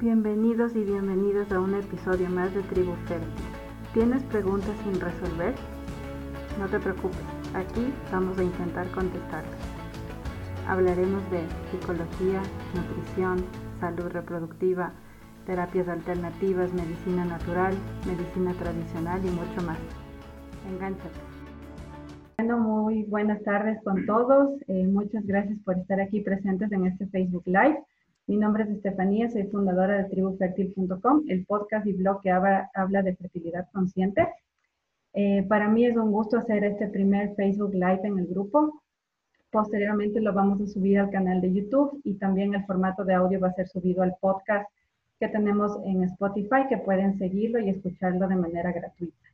Bienvenidos y bienvenidas a un episodio más de Tribu Fértil. ¿Tienes preguntas sin resolver? No te preocupes, aquí vamos a intentar contestarlas. Hablaremos de psicología, nutrición, salud reproductiva, terapias alternativas, medicina natural, medicina tradicional y mucho más. Engánchate. Bueno, muy buenas tardes con todos. Eh, muchas gracias por estar aquí presentes en este Facebook Live. Mi nombre es Estefanía, soy fundadora de tribufertil.com, el podcast y blog que habla, de fertilidad consciente. Eh, para mí es un gusto hacer este primer Facebook Live en el grupo. Posteriormente lo vamos a subir al canal de YouTube y también el formato de audio va a ser subido al podcast que tenemos en Spotify, que pueden seguirlo y escucharlo de manera gratuita.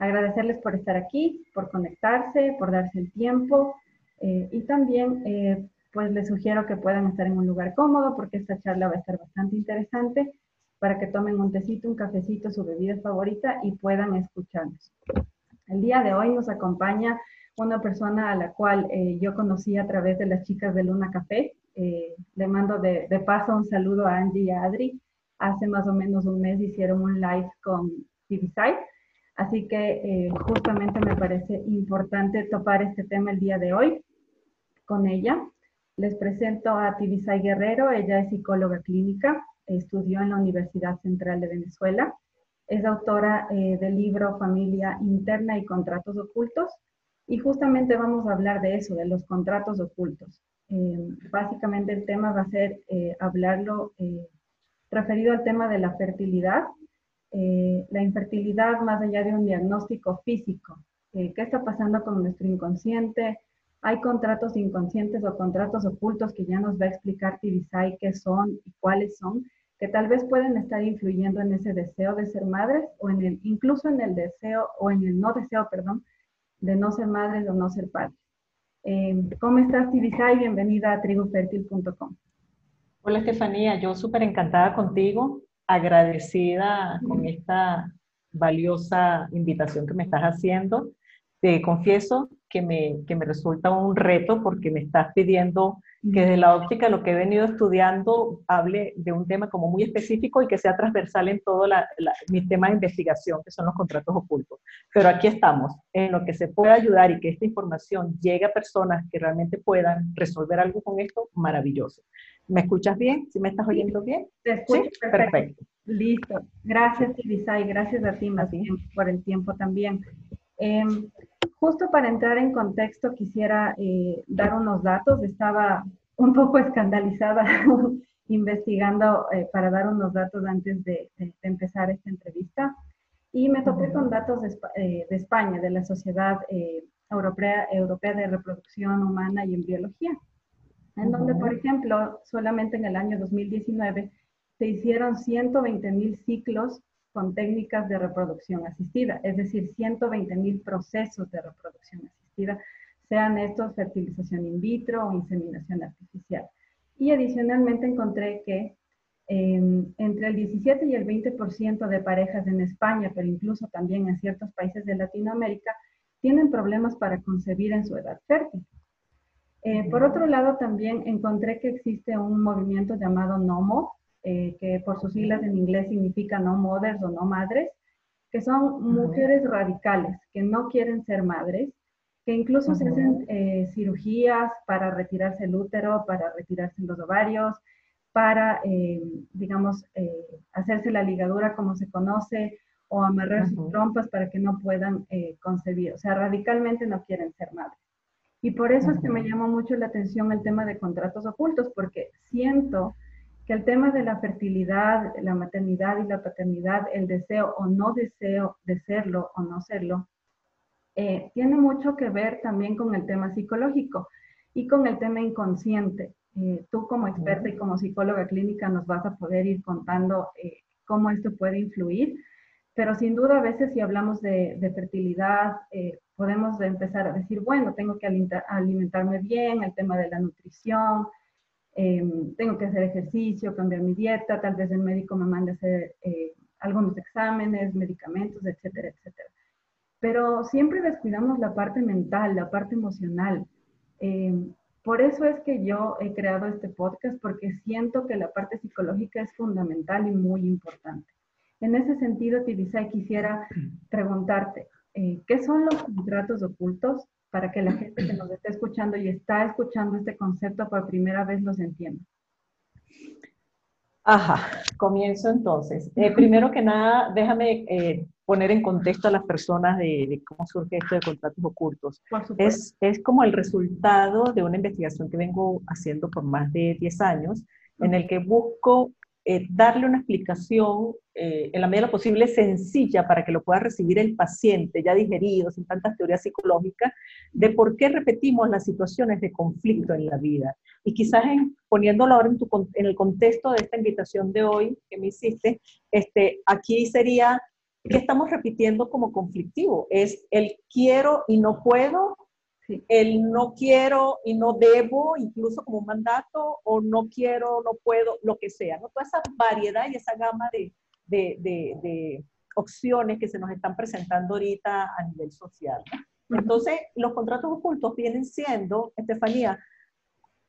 Agradecerles por estar aquí, por conectarse, por darse el tiempo eh, y también eh, pues les sugiero que puedan estar en un lugar cómodo porque esta charla va a estar bastante interesante para que tomen un tecito, un cafecito, su bebida favorita y puedan escucharnos. El día de hoy nos acompaña una persona a la cual eh, yo conocí a través de las chicas de Luna Café. Eh, le mando de, paso un saludo a Angie y a Adri. Hace más o menos un mes hicieron un live con TVSide. Así que eh, justamente me parece importante topar este tema el día de hoy con ella. Les presento a Tibisay Guerrero, ella es psicóloga clínica, estudió en la Universidad Central de Venezuela, es autora eh, del libro Familia Interna y Contratos Ocultos y justamente vamos a hablar de eso, de los contratos ocultos. Eh, básicamente el tema va a ser eh, hablarlo referido al tema de la fertilidad, la infertilidad más allá de un diagnóstico físico, qué está pasando con nuestro inconsciente, hay contratos inconscientes o contratos ocultos que ya nos va a explicar Tibisay qué son y cuáles son, que tal vez pueden estar influyendo en ese deseo de ser madres o en el, incluso en el deseo o en el no deseo, perdón, de no ser madres o no ser padres. Eh, ¿Cómo estás, Tibisay? Bienvenida a tribufertil.com. Hola, Estefanía. Yo súper encantada contigo, agradecida con esta valiosa invitación que me estás haciendo. Te confieso que me, que me resulta un reto porque me estás pidiendo que desde la óptica lo que he venido estudiando hable de un tema como muy específico y que sea transversal en todo la, mis temas de investigación, que son los contratos ocultos. Pero aquí estamos, en lo que se pueda ayudar y que esta información llegue a personas que realmente puedan resolver algo con esto, maravilloso. ¿Me escuchas bien? ¿Sí me estás oyendo bien? Te escucho perfecto. Listo. Gracias, Tibisay. Gracias a ti, más bien, por el tiempo también. Em, justo para entrar en contexto, quisiera eh, dar unos datos. Estaba un poco escandalizada investigando eh, para dar unos datos antes de, empezar esta entrevista. Y me topé con datos de, eh, España, de la Sociedad Europea, Europea de Reproducción Humana y Embriología, en donde, por ejemplo, solamente en el año 2019 se hicieron 120 mil ciclos con técnicas de reproducción asistida, es decir, 120 mil procesos de reproducción asistida, sean estos fertilización in vitro o inseminación artificial. Y adicionalmente encontré que em, entre el 17 y el 20% de parejas en España, pero incluso también en ciertos países de Latinoamérica, tienen problemas para concebir en su edad fértil. Eh, por otro lado, también encontré que existe un movimiento llamado NOMO, eh, que por sus siglas en inglés significa no mothers o no madres, que son mujeres radicales, que no quieren ser madres, que incluso se hacen eh, cirugías para retirarse el útero, para retirarse los ovarios, para, eh, digamos, hacerse la ligadura como se conoce, o amarrar sus trompas para que no puedan concebir. O sea, radicalmente no quieren ser madres. Y por eso es que me llamó mucho la atención el tema de contratos ocultos, porque siento que el tema de la fertilidad, la maternidad y la paternidad, el deseo o no deseo de serlo o no serlo, eh, tiene mucho que ver también con el tema psicológico y con el tema inconsciente. Eh, tú como experta y como psicóloga clínica nos vas a poder ir contando eh, cómo esto puede influir, pero sin duda a veces si hablamos de, de fertilidad, podemos empezar a decir, bueno, tengo que alimentarme bien, el tema de la nutrición, Em, tengo que hacer ejercicio, cambiar mi dieta, tal vez el médico me mande a hacer eh, algunos exámenes, medicamentos, etcétera, etcétera. Pero siempre descuidamos la parte mental, la parte emocional. Em, Por eso es que yo he creado este podcast, porque siento que la parte psicológica es fundamental y muy importante. En ese sentido, Tibisay, quisiera preguntarte, eh, ¿qué son los contratos ocultos para que la gente que nos esté escuchando y está escuchando este concepto por primera vez los entienda? Ajá, comienzo entonces. Eh, primero que nada, déjame eh, poner en contexto a las personas de, cómo surge esto de contratos ocultos. Es, es como el resultado de una investigación que vengo haciendo por más de 10 años, en el que busco eh, darle una explicación eh, en la medida de lo posible sencilla para que lo pueda recibir el paciente ya digerido, sin tantas teorías psicológicas, de por qué repetimos las situaciones de conflicto en la vida. Y quizás en, poniéndolo ahora en, en el contexto de esta invitación de hoy que me hiciste, este, aquí sería ¿qué estamos repitiendo como conflictivo? Es el quiero y no puedo, el no quiero y no debo, incluso como un mandato, o no quiero, no puedo, lo que sea, ¿no? Toda esa variedad y esa gama de, de, de, opciones que se nos están presentando ahorita a nivel social. Entonces, los contratos ocultos vienen siendo, Estefanía,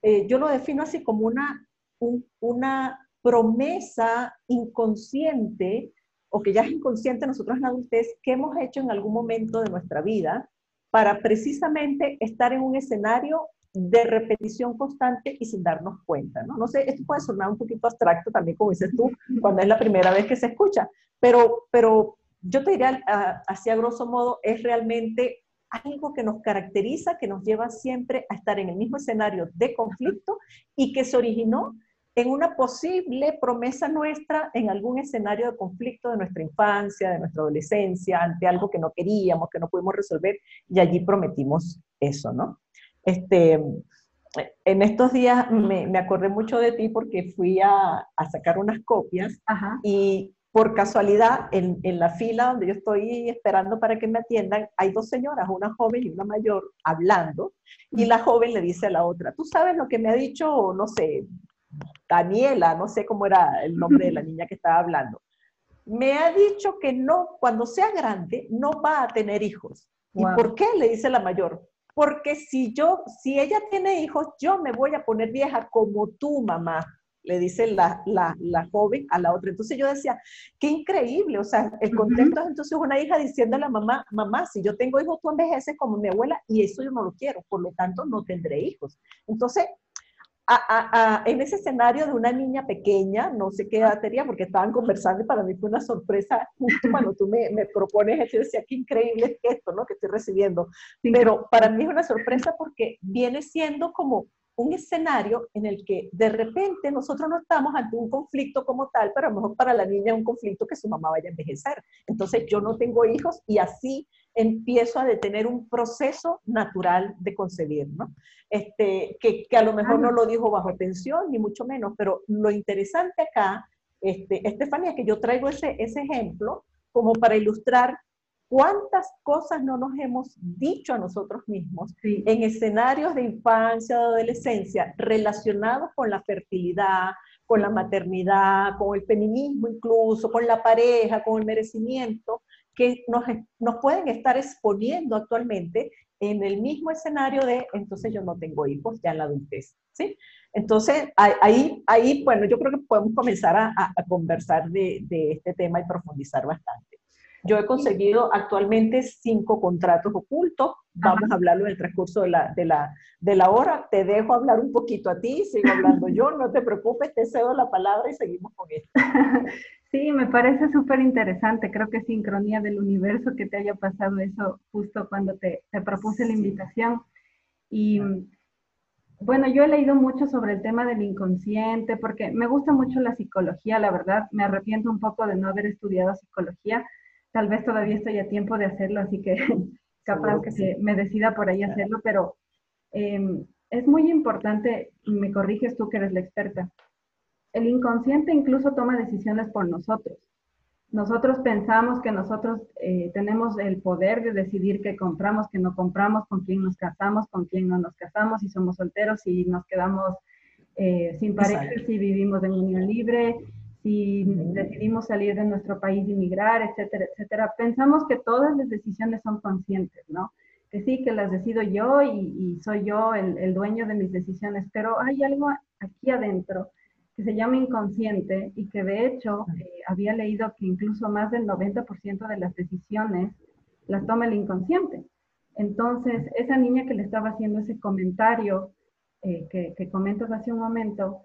eh, yo lo defino así como una, una promesa inconsciente o que ya es inconsciente nosotros en la adultez, que hemos hecho en algún momento de nuestra vida para precisamente estar en un escenario de repetición constante y sin darnos cuenta, ¿no? Sé, esto puede sonar un poquito abstracto también, como dices tú, cuando es la primera vez que se escucha, pero, pero yo te diría, así a grosso modo, es realmente algo que nos caracteriza, que nos lleva siempre a estar en el mismo escenario de conflicto y que se originó en una posible promesa nuestra en algún escenario de conflicto de nuestra infancia, de nuestra adolescencia, ante algo que no queríamos, que no pudimos resolver, y allí prometimos eso, ¿no? Este, en estos días me, me acordé mucho de ti porque fui a, a sacar unas copias y por casualidad en, en, la fila donde yo estoy esperando para que me atiendan, hay dos señoras, una joven y una mayor, hablando, y la joven le dice a la otra, tú sabes lo que me ha dicho, no sé, Daniela, no sé cómo era el nombre de la niña que estaba hablando, me ha dicho que no, cuando sea grande, no va a tener hijos. ¿Y por qué? Le dice la mayor. Porque si yo, si ella tiene hijos, yo me voy a poner vieja como tu mamá, le dice la, la, la, joven a la otra. Entonces yo decía, qué increíble, o sea, el contexto es entonces una hija diciendo a la mamá, mamá, si yo tengo hijos, tú envejeces como mi abuela y eso yo no lo quiero, por lo tanto no tendré hijos. Entonces, en ese escenario de una niña pequeña, no sé qué edad tenía, porque estaban conversando y para mí fue una sorpresa justo cuando tú me, me propones esto, yo decía, qué increíble es esto, ¿no? Que estoy recibiendo. Pero para mí es una sorpresa porque viene siendo como un escenario en el que de repente nosotros no estamos ante un conflicto como tal, pero a lo mejor para la niña es un conflicto que su mamá vaya a envejecer. Entonces yo no tengo hijos y así empiezo a detener un proceso natural de concebir, ¿no? Este, que, que a lo mejor no lo dijo bajo tensión, ni mucho menos, pero lo interesante acá, este, Estefanía, que yo traigo ese, ese ejemplo como para ilustrar ¿Cuántas cosas no nos hemos dicho a nosotros mismos en escenarios de infancia, de adolescencia, relacionados con la fertilidad, con la maternidad, con el feminismo incluso, con la pareja, con el merecimiento, que nos, nos pueden estar exponiendo actualmente en el mismo escenario de, entonces yo no tengo hijos ya en la adultez, ¿sí? Entonces, ahí, ahí bueno, yo creo que podemos comenzar a, a conversar de, de este tema y profundizar bastante. Yo he conseguido actualmente cinco contratos ocultos. Vamos a hablarlo en el transcurso de la, de, la, de la hora. Te dejo hablar un poquito a ti, sigo hablando yo, no te preocupes, te cedo la palabra y seguimos con esto. Sí, me parece súper interesante. Creo que es sincronía del universo que te haya pasado eso justo cuando te, te propuse la invitación. Y bueno, yo he leído mucho sobre el tema del inconsciente porque me gusta mucho la psicología, la verdad. Me arrepiento un poco de no haber estudiado psicología, Tal vez todavía estoy a tiempo de hacerlo, así que capaz que me decida por ahí hacerlo, pero em, es muy importante, y me corriges tú que eres la experta, el inconsciente incluso toma decisiones por nosotros. Nosotros pensamos que nosotros eh, tenemos el poder de decidir qué compramos, qué no compramos, con quién nos casamos, con quién no nos casamos, si somos solteros, si nos quedamos eh, sin pareja, si vivimos en unión libre, si decidimos salir de nuestro país y migrar, etcétera, etcétera. Pensamos que todas las decisiones son conscientes, ¿no? que sí, que las decido yo y, soy yo el, dueño de mis decisiones, pero hay algo aquí adentro que se llama inconsciente y que de hecho eh, había leído que incluso más del 90% de las decisiones las toma el inconsciente. Entonces, esa niña que le estaba haciendo ese comentario eh, que, que, comentas hace un momento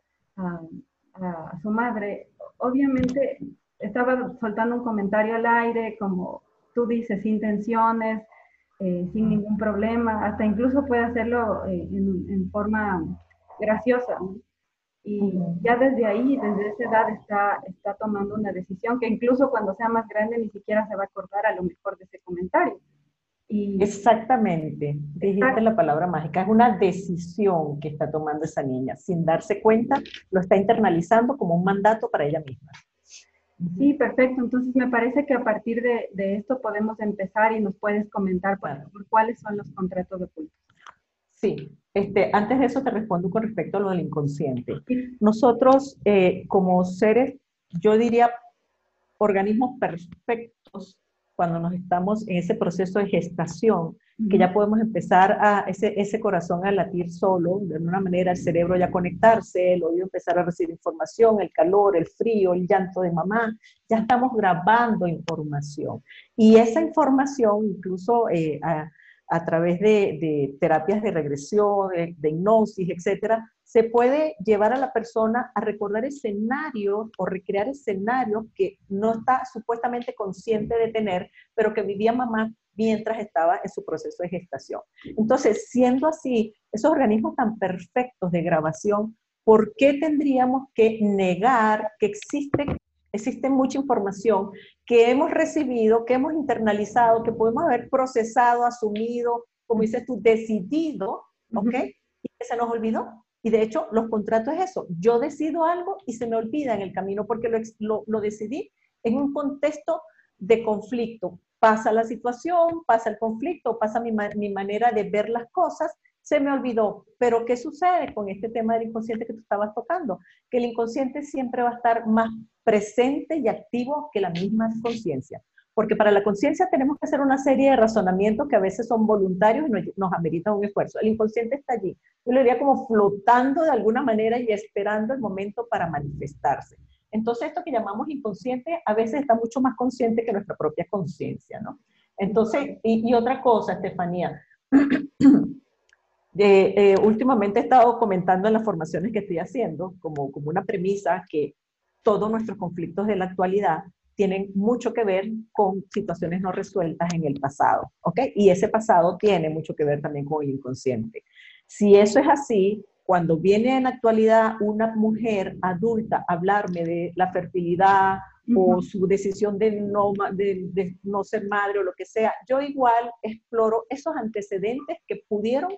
a, su madre, obviamente estaba soltando un comentario al aire, como tú dices, sin tensiones, eh, sin ningún problema, hasta incluso puede hacerlo eh, en, forma graciosa. Y ya desde ahí, desde esa edad, está, está tomando una decisión que incluso cuando sea más grande ni siquiera se va a acordar a lo mejor de ese comentario. Y, Exactamente, dijiste la palabra mágica, es una decisión que está tomando esa niña, sin darse cuenta, lo está internalizando como un mandato para ella misma. Sí, perfecto. Entonces me parece que a partir de, esto podemos empezar y nos puedes comentar por cuáles son los contratos ocultos. Sí, este, antes de eso te respondo con respecto a lo del inconsciente. Nosotros eh, como seres, yo diría organismos perfectos, cuando nos estamos en ese proceso de gestación, que ya podemos empezar a ese, ese corazón a latir solo, de alguna manera el cerebro ya conectarse, el oído empezar a recibir información, el calor, el frío, el llanto de mamá, ya estamos grabando información. Y esa información, incluso eh, a, a, través de, de, terapias de regresión, de, de hipnosis, etcétera, se puede llevar a la persona a recordar escenarios o recrear escenarios que no está supuestamente consciente de tener, pero que vivía mamá mientras estaba en su proceso de gestación. Entonces, siendo así, esos organismos tan perfectos de grabación, ¿por qué tendríamos que negar que existe, existe mucha información que hemos recibido, que hemos internalizado, que podemos haber procesado, asumido, como dices tú, decidido, ¿ok? Y que se nos olvidó. Y de hecho, los contratos es eso. Yo decido algo y se me olvida en el camino porque lo, lo, decidí en un contexto de conflicto. Pasa la situación, pasa el conflicto, pasa mi, mi, manera de ver las cosas, se me olvidó. Pero ¿qué sucede con este tema del inconsciente que tú estabas tocando? Que el inconsciente siempre va a estar más presente y activo que la misma conciencia porque para la conciencia tenemos que hacer una serie de razonamientos que a veces son voluntarios y nos, ameritan un esfuerzo. El inconsciente está allí. Yo lo diría como flotando de alguna manera y esperando el momento para manifestarse. Entonces, esto que llamamos inconsciente a veces está mucho más consciente que nuestra propia conciencia, ¿no? Entonces, y, otra cosa, Estefanía, eh, últimamente he estado comentando en las formaciones que estoy haciendo como, como una premisa que todos nuestros conflictos de la actualidad tienen mucho que ver con situaciones no resueltas en el pasado, ¿ok? Y ese pasado tiene mucho que ver también con el inconsciente. Si eso es así, cuando viene en la actualidad una mujer adulta a hablarme de la fertilidad o su decisión de no, de, de no ser madre o lo que sea, yo igual exploro esos antecedentes que pudieron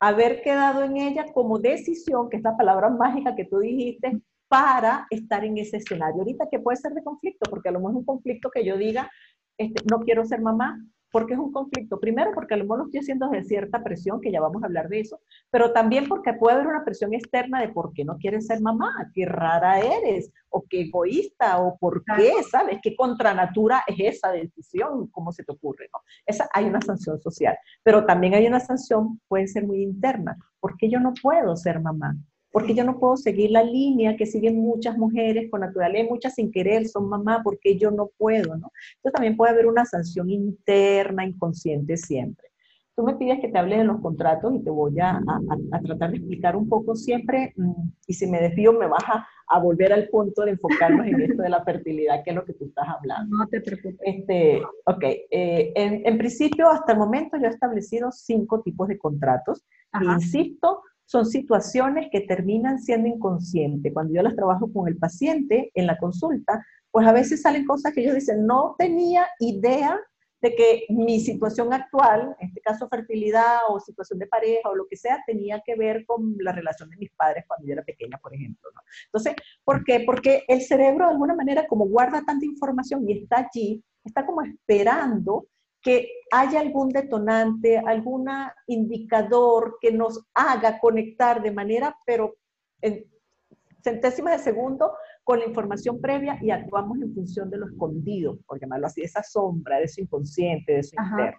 haber quedado en ella como decisión, que es la palabra mágica que tú dijiste, para estar en ese escenario. Ahorita que puede ser de conflicto, porque a lo mejor es un conflicto que yo diga, este, no quiero ser mamá, porque es un conflicto. Primero, porque a lo mejor lo estoy haciendo de cierta presión, que ya vamos a hablar de eso, pero también porque puede haber una presión externa de por qué no quieres ser mamá, qué rara eres, o qué egoísta, o por qué, ¿sabes? ¿Qué contranatura es esa decisión? ¿Cómo se te ocurre? ¿no? Esa, hay una sanción social, pero también hay una sanción, puede ser muy interna. ¿Por qué yo no puedo ser mamá? Porque yo no puedo seguir la línea que siguen muchas mujeres con naturaleza, muchas sin querer, son mamá, porque yo no puedo, ¿no? Entonces también puede haber una sanción interna, inconsciente siempre. Tú me pides que te hable de los contratos y te voy a, a, tratar de explicar un poco siempre, mm, y si me desvío me vas a, volver al punto de enfocarnos en esto de la fertilidad, que es lo que tú estás hablando. No te preocupes. Este, ok, eh, en, en, principio hasta el momento yo he establecido cinco tipos de contratos. insisto, son situaciones que terminan siendo inconscientes. Cuando yo las trabajo con el paciente en la consulta, pues a veces salen cosas que ellos dicen, no tenía idea de que mi situación actual, en este caso fertilidad o situación de pareja o lo que sea, tenía que ver con la relación de mis padres cuando yo era pequeña, por ejemplo. Entonces, ¿por qué? Porque el cerebro de alguna manera, como guarda tanta información y está allí, está como esperando que haya algún detonante, algún indicador que nos haga conectar de manera, pero en centésimas de segundo, con la información previa y actuamos en función de lo escondido, por llamarlo así, de esa sombra, de eso inconsciente, de eso interno.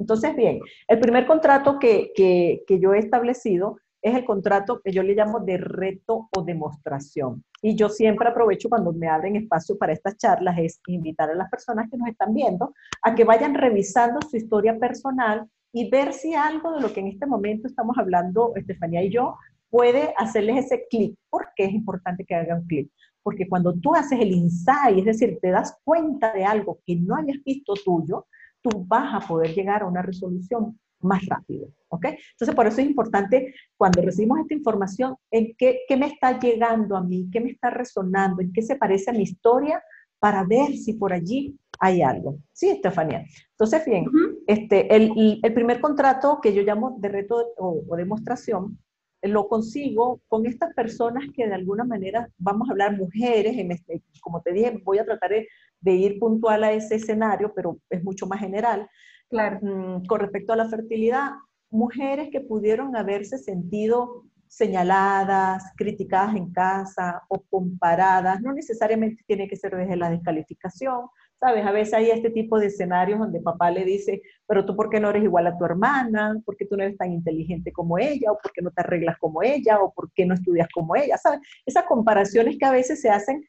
Entonces, bien, el primer contrato que, que, que yo he establecido es el contrato que yo le llamo de reto o demostración. Y yo siempre aprovecho cuando me abren espacio para estas charlas, es invitar a las personas que nos están viendo a que vayan revisando su historia personal y ver si algo de lo que en este momento estamos hablando, Estefanía y yo, puede hacerles ese clic. ¿Por qué es importante que hagan clic? Porque cuando tú haces el insight, es decir, te das cuenta de algo que no hayas visto tuyo, tú vas a poder llegar a una resolución más rápido, ¿ok? Entonces, por eso es importante cuando recibimos esta información, en qué, qué, me está llegando a mí, qué me está resonando, en qué se parece a mi historia, para ver si por allí hay algo. Sí, Estefanía. Entonces, bien, este, el, el, primer contrato que yo llamo de reto o, o demostración, lo consigo con estas personas que de alguna manera, vamos a hablar mujeres, en este, como te dije, voy a tratar de, de ir puntual a ese escenario, pero es mucho más general, Claro. Mm, con respecto a la fertilidad, mujeres que pudieron haberse sentido señaladas, criticadas en casa o comparadas, no necesariamente tiene que ser desde la descalificación, ¿sabes? A veces hay este tipo de escenarios donde papá le dice, pero tú por qué no eres igual a tu hermana, por qué tú no eres tan inteligente como ella, o por qué no te arreglas como ella, o por qué no estudias como ella, ¿sabes? Esas comparaciones que a veces se hacen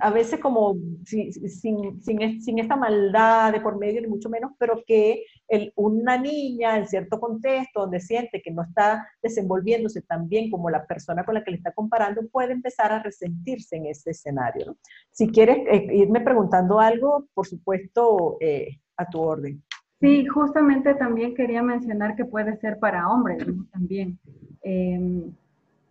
a veces como sin, sin, sin, esta maldad de por medio, ni mucho menos, pero que el, una niña en cierto contexto donde siente que no está desenvolviéndose tan bien como la persona con la que le está comparando, puede empezar a resentirse en ese escenario. Si quieres eh, irme preguntando algo, por supuesto, eh, a tu orden. Sí, justamente también quería mencionar que puede ser para hombres también. Em,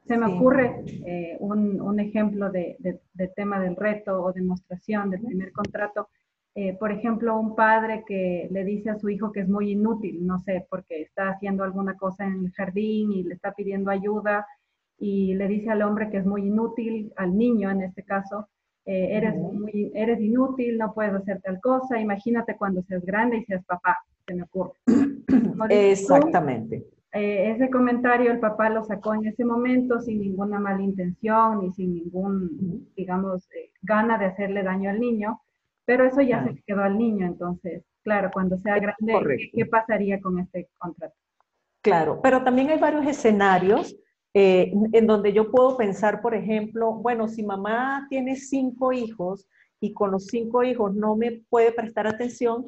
se me ocurre eh, un, un, ejemplo de, de, tema del reto o demostración del primer contrato. Eh, por ejemplo, un padre que le dice a su hijo que es muy inútil, no sé, porque está haciendo alguna cosa en el jardín y le está pidiendo ayuda y le dice al hombre que es muy inútil, al niño en este caso, eh, eres, muy, eres inútil, no puedes hacer tal cosa, imagínate cuando seas grande y seas papá, se me ocurre. Exactamente. Eh, ese comentario el papá lo sacó en ese momento sin ninguna mala intención ni sin ningún, digamos, eh, gana de hacerle daño al niño, pero eso ya se quedó al niño, entonces, claro, cuando sea grande, ¿qué, pasaría con este contrato? Claro, pero también hay varios escenarios eh, en donde yo puedo pensar, por ejemplo, bueno, si mamá tiene cinco hijos y con los cinco hijos no me puede prestar atención,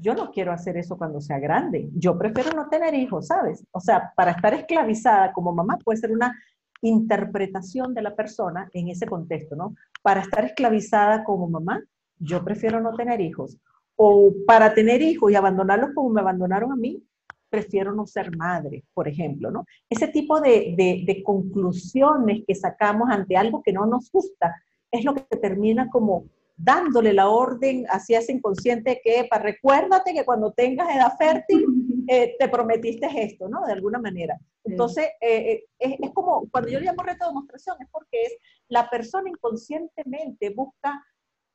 yo no quiero hacer eso cuando sea grande. Yo prefiero no tener hijos, ¿sabes? O sea, para estar esclavizada como mamá puede ser una interpretación de la persona en ese contexto, ¿no? Para estar esclavizada como mamá, yo prefiero no tener hijos. O para tener hijos y abandonarlos como me abandonaron a mí, prefiero no ser madre, por ejemplo, ¿no? Ese tipo de, de, de conclusiones que sacamos ante algo que no nos gusta es lo que termina como dándole la orden hacia ese inconsciente que, para recuérdate que cuando tengas edad fértil, eh, te prometiste esto, ¿no? De alguna manera. Entonces, eh, eh, es, como, cuando yo le llamo reto de demostración, es porque es la persona inconscientemente busca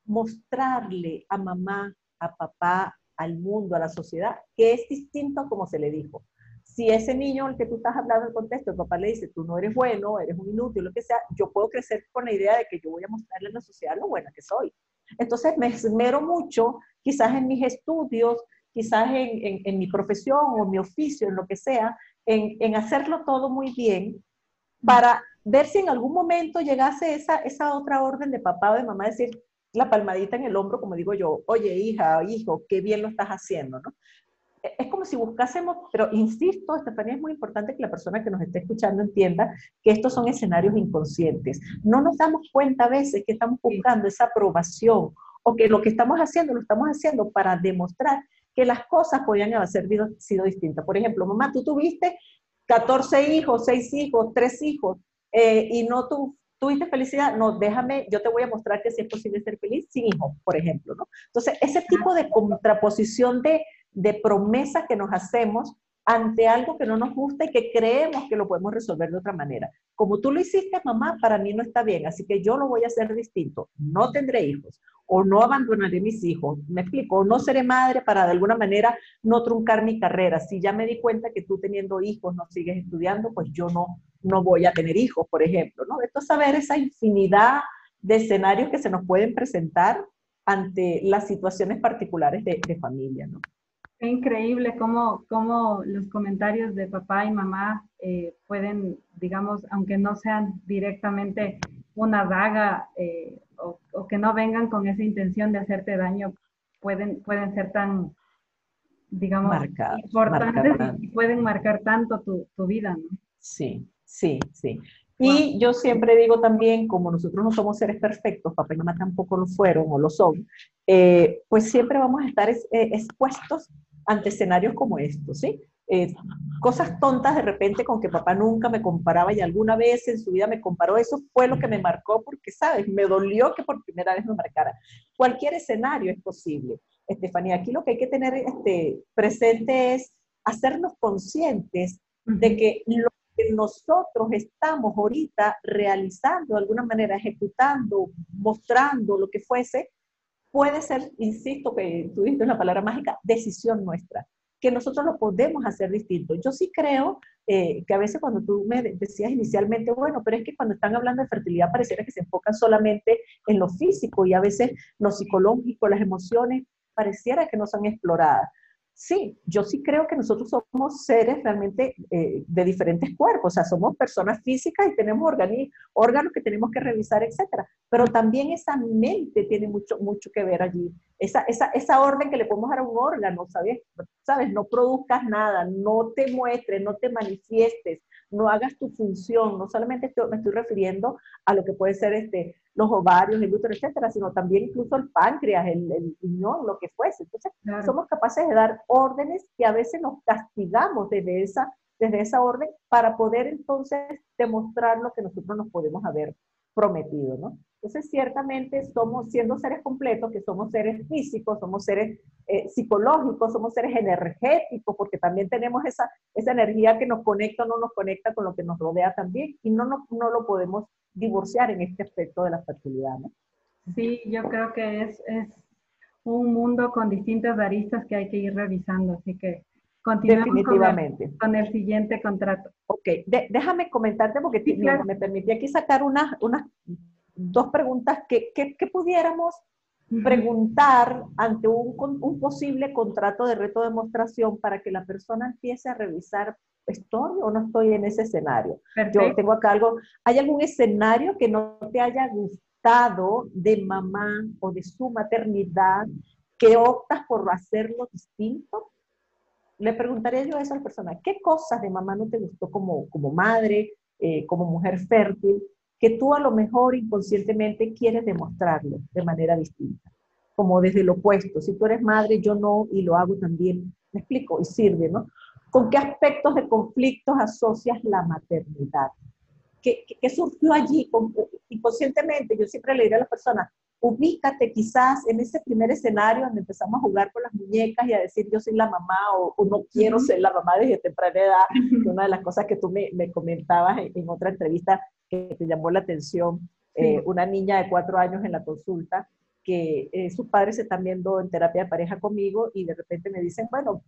mostrarle a mamá, a papá, al mundo, a la sociedad, que es distinto a como se le dijo. Si ese niño al que tú estás hablando en contexto, el papá le dice, tú no eres bueno, eres un inútil, lo que sea, yo puedo crecer con la idea de que yo voy a mostrarle a la sociedad lo buena que soy. Entonces me esmero mucho, quizás en mis estudios, quizás en, mi profesión o mi oficio, en lo que sea, en, hacerlo todo muy bien para ver si en algún momento llegase esa, esa otra orden de papá o de mamá, decir la palmadita en el hombro, como digo yo, oye hija, hijo, qué bien lo estás haciendo, ¿no? Es como si buscásemos, pero insisto, Estefanía, es muy importante que la persona que nos esté escuchando entienda que estos son escenarios inconscientes. No nos damos cuenta a veces que estamos buscando esa aprobación o que lo que estamos haciendo lo estamos haciendo para demostrar que las cosas podían haber sido distintas. Por ejemplo, mamá, tú tuviste 14 hijos, 6 hijos, 3 hijos eh, y no tú tuviste felicidad, no, déjame, yo te voy a mostrar que sí es posible ser feliz sin hijos, por ejemplo, ¿no? Entonces, ese tipo de contraposición de de promesas que nos hacemos ante algo que no nos gusta y que creemos que lo podemos resolver de otra manera. Como tú lo hiciste, mamá, para mí no está bien, así que yo lo voy a hacer distinto. No tendré hijos o no abandonaré mis hijos. Me explico, o no seré madre para de alguna manera no truncar mi carrera. Si ya me di cuenta que tú teniendo hijos no sigues estudiando, pues yo no, no voy a tener hijos, por ejemplo. ¿no? Esto es saber esa infinidad de escenarios que se nos pueden presentar ante las situaciones particulares de, de familia. ¿no? Qué increíble cómo, cómo los comentarios de papá y mamá eh, pueden, digamos, aunque no sean directamente una vaga eh, o, que no vengan con esa intención de hacerte daño, pueden, pueden ser tan, digamos, importantes y pueden marcar tanto tu, tu vida, ¿no? Sí, sí, sí. Y yo siempre digo también, como nosotros no somos seres perfectos, papá y mamá tampoco lo fueron o lo son, eh, pues siempre vamos a estar eh, expuestos ante escenarios como estos, ¿sí? Eh, cosas tontas de repente con que papá nunca me comparaba y alguna vez en su vida me comparó, eso fue lo que me marcó porque, ¿sabes? Me dolió que por primera vez me marcara. Cualquier escenario es posible. Estefanía, aquí lo que hay que tener este, presente es hacernos conscientes de que lo que nosotros estamos ahorita realizando, de alguna manera ejecutando, mostrando, lo que fuese, puede ser, insisto, que tú dijiste una palabra mágica, decisión nuestra, que nosotros lo podemos hacer distinto. Yo sí creo eh, que a veces cuando tú me decías inicialmente, bueno, pero es que cuando están hablando de fertilidad pareciera que se enfocan solamente en lo físico y a veces lo psicológico, las emociones, pareciera que no son exploradas. Sí, yo sí creo que nosotros somos seres realmente eh, de diferentes cuerpos, o sea, somos personas físicas y tenemos órganos que tenemos que revisar, etcétera. Pero también esa mente tiene mucho, mucho que ver allí. Esa, esa, esa orden que le podemos dar a un órgano, ¿sabes? ¿sabes? No produzcas nada, no te muestres, no te manifiestes, no hagas tu función. No solamente me estoy refiriendo a lo que puede ser este, los ovarios, el útero, etcétera, sino también incluso el páncreas, el, el riñón, lo que fuese. Entonces, somos capaces de dar órdenes que a veces nos castigamos desde esa, desde esa orden para poder entonces demostrar lo que nosotros nos podemos haber prometido, ¿no? Entonces, ciertamente somos, siendo seres completos, que somos seres físicos, somos seres eh, psicológicos, somos seres energéticos, porque también tenemos esa, esa energía que nos conecta o no nos conecta con lo que nos rodea también, y no, no, no lo podemos divorciar en este aspecto de la fertilidad, ¿no? Sí, yo creo que es, es un mundo con distintas aristas que hay que ir revisando, así que continuamos Definitivamente. Con, el, siguiente contrato. Ok, déjame comentarte porque me permití aquí sacar unas, unas dos preguntas que, que, pudiéramos preguntar ante un, un, posible contrato de reto de demostración para que la persona empiece a revisar, ¿estoy o no estoy en ese escenario? Yo tengo acá algo, ¿hay algún escenario que no te haya gustado de mamá o de su maternidad que optas por hacerlo distinto? Le preguntaría yo a esa persona, ¿qué cosas de mamá no te gustó como, como madre, eh, como mujer fértil? Que tú a lo mejor inconscientemente quieres demostrarlo de manera distinta, como desde lo opuesto. Si tú eres madre, yo no, y lo hago también, me explico, y sirve, ¿no? ¿Con qué aspectos de conflictos asocias la maternidad? ¿Qué, qué, surgió allí? Inconscientemente, yo siempre le diré a las personas, ubícate quizás en ese primer escenario donde empezamos a jugar con las muñecas y a decir yo soy la mamá o, no quiero ser la mamá desde temprana edad. Una de las cosas que tú me, me comentabas en, otra entrevista que te llamó la atención, eh, una niña de cuatro años en la consulta que eh, sus padres se están viendo en terapia de pareja conmigo y de repente me dicen, bueno,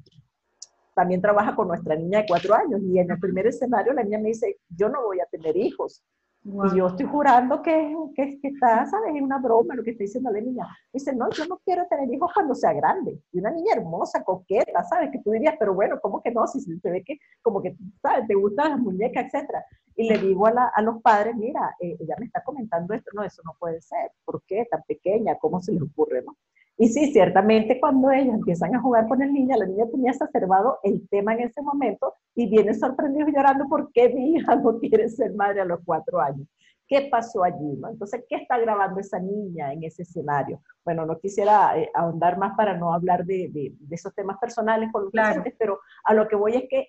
también trabaja con nuestra niña de cuatro años y en el primer escenario la niña me dice, yo no voy a tener hijos. Y yo estoy jurando que, que, que, está, ¿sabes? Es una broma lo que está diciendo la niña. Dice, no, yo no quiero tener hijos cuando sea grande. Y una niña hermosa, coqueta, ¿sabes? Que tú dirías, pero bueno, ¿cómo que no? Si se ve que, como que, ¿sabes? Te gustan las muñecas, etcétera. Y le digo a, la, a los padres, mira, eh, ella me está comentando esto. No, eso no puede ser. ¿Por qué? Tan pequeña, ¿cómo se le ocurre, no? Y sí, ciertamente cuando ellos empiezan a jugar con el niño, la niña tenía exacerbado el tema en ese momento y viene sorprendido llorando porque mi hija no quiere ser madre a los cuatro años. ¿Qué pasó allí? No? Entonces, ¿qué está grabando esa niña en ese escenario? Bueno, no quisiera eh, ahondar más para no hablar de, de, esos temas personales con los claro. pero a lo que voy es que,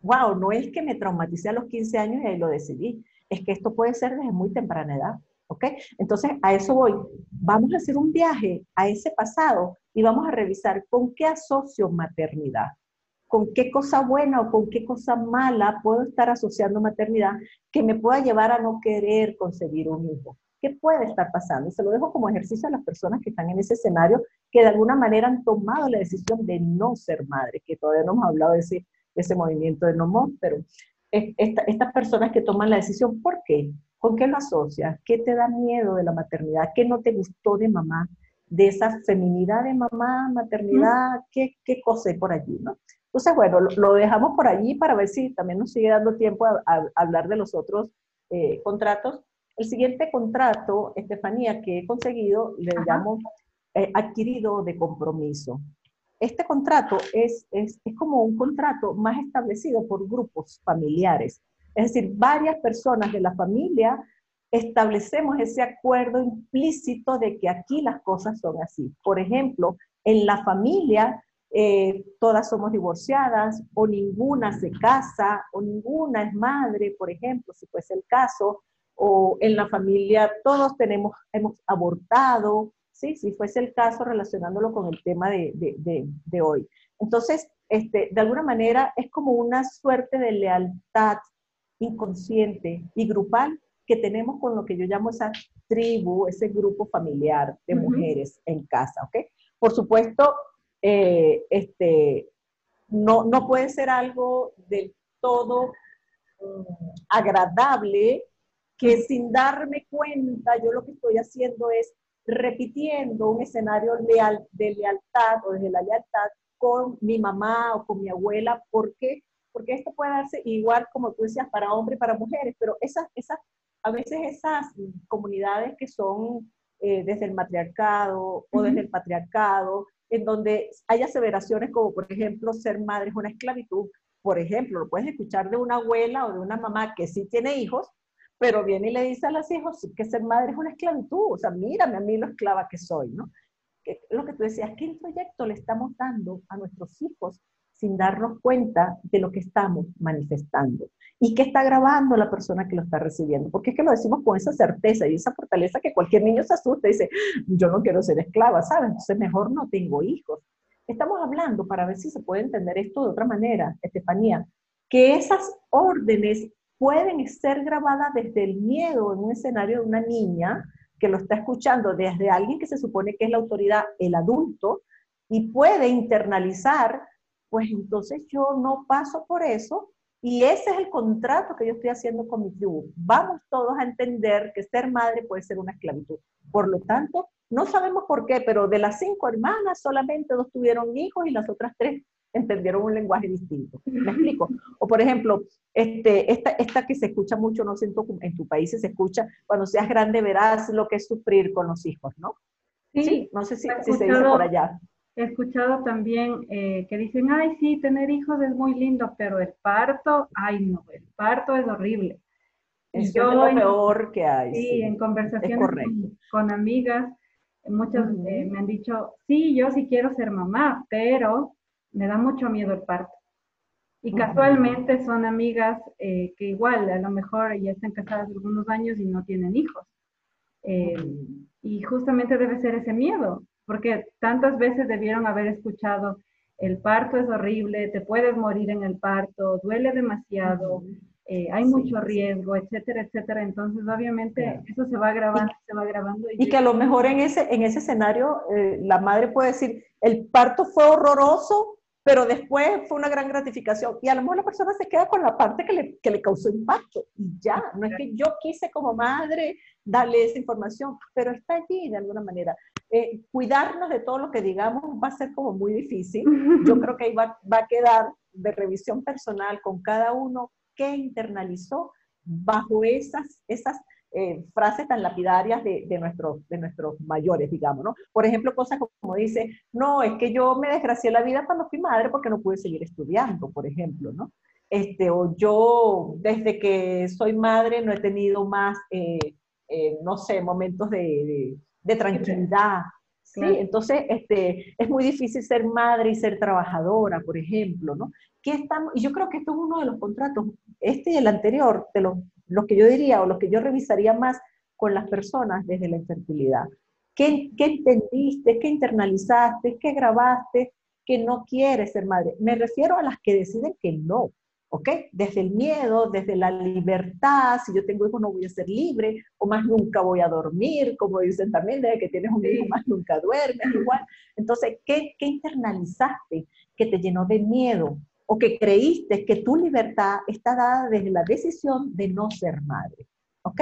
wow, no es que me traumaticé a los 15 años y ahí lo decidí, es que esto puede ser desde muy temprana edad. ¿Ok? Entonces, a eso voy. Vamos a hacer un viaje a ese pasado y vamos a revisar con qué asocio maternidad, con qué cosa buena o con qué cosa mala puedo estar asociando maternidad que me pueda llevar a no querer concebir un hijo. ¿Qué puede estar pasando? Se lo dejo como ejercicio a las personas que están en ese escenario, que de alguna manera han tomado la decisión de no ser madre, que todavía no hemos hablado de ese, de ese movimiento de no pero estas personas que toman la decisión, ¿por qué? ¿Con qué lo asocias? ¿Qué te da miedo de la maternidad? ¿Qué no te gustó de mamá? de esa feminidad de mamá, maternidad, qué, qué hay por allí, ¿no? Entonces, bueno, lo, dejamos por allí para ver si también nos sigue dando tiempo a, hablar de los otros eh, contratos. El siguiente contrato, Estefanía, que he conseguido, le llamo eh, adquirido de compromiso. Este contrato es, es, es como un contrato más establecido por grupos familiares. Es decir, varias personas de la familia establecemos ese acuerdo implícito de que aquí las cosas son así. Por ejemplo, en la familia eh, todas somos divorciadas o ninguna se casa o ninguna es madre, por ejemplo, si fuese el caso, o en la familia todos tenemos, hemos abortado, ¿sí? si fuese el caso relacionándolo con el tema de, hoy. Entonces, este, de alguna manera es como una suerte de lealtad inconsciente y grupal que tenemos con lo que yo llamo esa tribu, ese grupo familiar de mujeres en casa, ¿ok? Por supuesto, eh, este, no, no puede ser algo del todo mm, agradable que sin darme cuenta yo lo que estoy haciendo es repitiendo un escenario leal, de lealtad o de la lealtad con mi mamá o con mi abuela. ¿Por qué? Porque esto puede darse igual, como tú decías, para hombres y para mujeres, pero esas, esas, a veces esas comunidades que son eh, desde el matriarcado o desde el patriarcado, en donde hay aseveraciones como, por ejemplo, ser madre es una esclavitud. Por ejemplo, lo puedes escuchar de una abuela o de una mamá que sí tiene hijos, pero viene y le dice a los hijos que ser madre es una esclavitud. O sea, mírame a mí lo esclava que soy, ¿no? lo que tú decías, ¿qué proyecto le estamos dando a nuestros hijos sin darnos cuenta de lo que estamos manifestando y qué está grabando la persona que lo está recibiendo. Porque es que lo decimos con esa certeza y esa fortaleza que cualquier niño se asusta y dice, yo no quiero ser esclava, ¿sabes? Entonces mejor no tengo hijos. Estamos hablando para ver si se puede entender esto de otra manera, Estefanía, que esas órdenes pueden ser grabadas desde el miedo en un escenario de una niña que lo está escuchando desde alguien que se supone que es la autoridad, el adulto, y puede internalizar pues entonces yo no paso por eso y ese es el contrato que yo estoy haciendo con mi tribu. Vamos todos a entender que ser madre puede ser una esclavitud. Por lo tanto, no sabemos por qué, pero de las cinco hermanas solamente dos tuvieron hijos y las otras tres entendieron un lenguaje distinto. ¿Me explico? O por ejemplo, este, esta, esta que se escucha mucho, no sé, en tu, en tu país se escucha, cuando seas grande verás lo que es sufrir con los hijos, ¿no? Sí, no sé si, si se dice por allá. He escuchado también eh, que dicen, ay, sí, tener hijos es muy lindo, pero el parto, ay, no, el parto es horrible. Es lo peor que hay. Sí, en conversaciones con, amigas, muchas eh, me han dicho, sí, yo sí quiero ser mamá, pero me da mucho miedo el parto. Y casualmente son amigas eh, que igual, a lo mejor ya están casadas algunos años y no tienen hijos. Y justamente debe ser ese miedo, porque tantas veces debieron haber escuchado, el parto es horrible, te puedes morir en el parto, duele demasiado, eh, hay mucho riesgo, etcétera, etcétera. Entonces, obviamente, eso se va grabando, se va grabando. Y, que a lo mejor en ese, en ese escenario, eh, la madre puede decir, el parto fue horroroso, pero después fue una gran gratificación. Y a lo mejor la persona se queda con la parte que le, que le causó impacto. Y ya, no es que yo quise como madre darle esa información, pero está allí de alguna manera. Eh, cuidarnos de todo lo que digamos va a ser como muy difícil. Yo creo que ahí va, va a quedar de revisión personal con cada uno que internalizó bajo esas, esas eh, frases tan lapidarias de, de, nuestros, de nuestros mayores, digamos, ¿no? Por ejemplo, cosas como dice, no, es que yo me desgracié la vida cuando fui madre porque no pude seguir estudiando, por ejemplo, ¿no? Este, o yo desde que soy madre no he tenido más, eh, no sé, momentos de, de tranquilidad. ¿sí? Entonces, este, es muy difícil ser madre y ser trabajadora, por ejemplo, ¿no? ¿Qué estamos? Y yo creo que esto es uno de los contratos, este y el anterior, de los, los que yo diría o los que yo revisaría más con las personas desde la infertilidad. ¿Qué, ¿Qué entendiste? ¿Qué internalizaste? ¿Qué grabaste? Que no quieres ser madre. Me refiero a las que deciden que no, ¿ok? Desde el miedo, desde la libertad, si yo tengo hijos no voy a ser libre, o más nunca voy a dormir, como dicen también, desde que tienes un hijo más nunca duermes, igual. Entonces, ¿qué, ¿qué, internalizaste que te llenó de miedo? O que creíste que tu libertad está dada desde la decisión de no ser madre, ¿ok?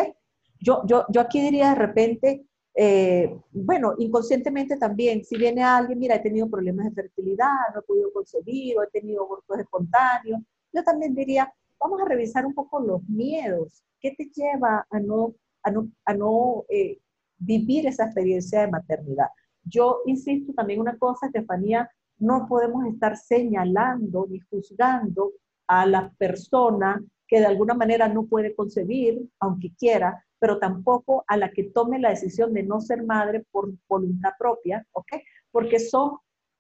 Yo, yo, yo aquí diría de repente, eh, bueno, inconscientemente también, si viene alguien, mira, he tenido problemas de fertilidad, no he podido concebir, o he tenido abortos espontáneos, yo también diría, vamos a revisar un poco los miedos. ¿Qué te lleva a no, a no, a no eh, vivir esa experiencia de maternidad? Yo insisto también una cosa, Estefanía, no podemos estar señalando ni juzgando a la persona que de alguna manera no puede concebir, aunque quiera, pero tampoco a la que tome la decisión de no ser madre por voluntad propia, ¿ok? Porque son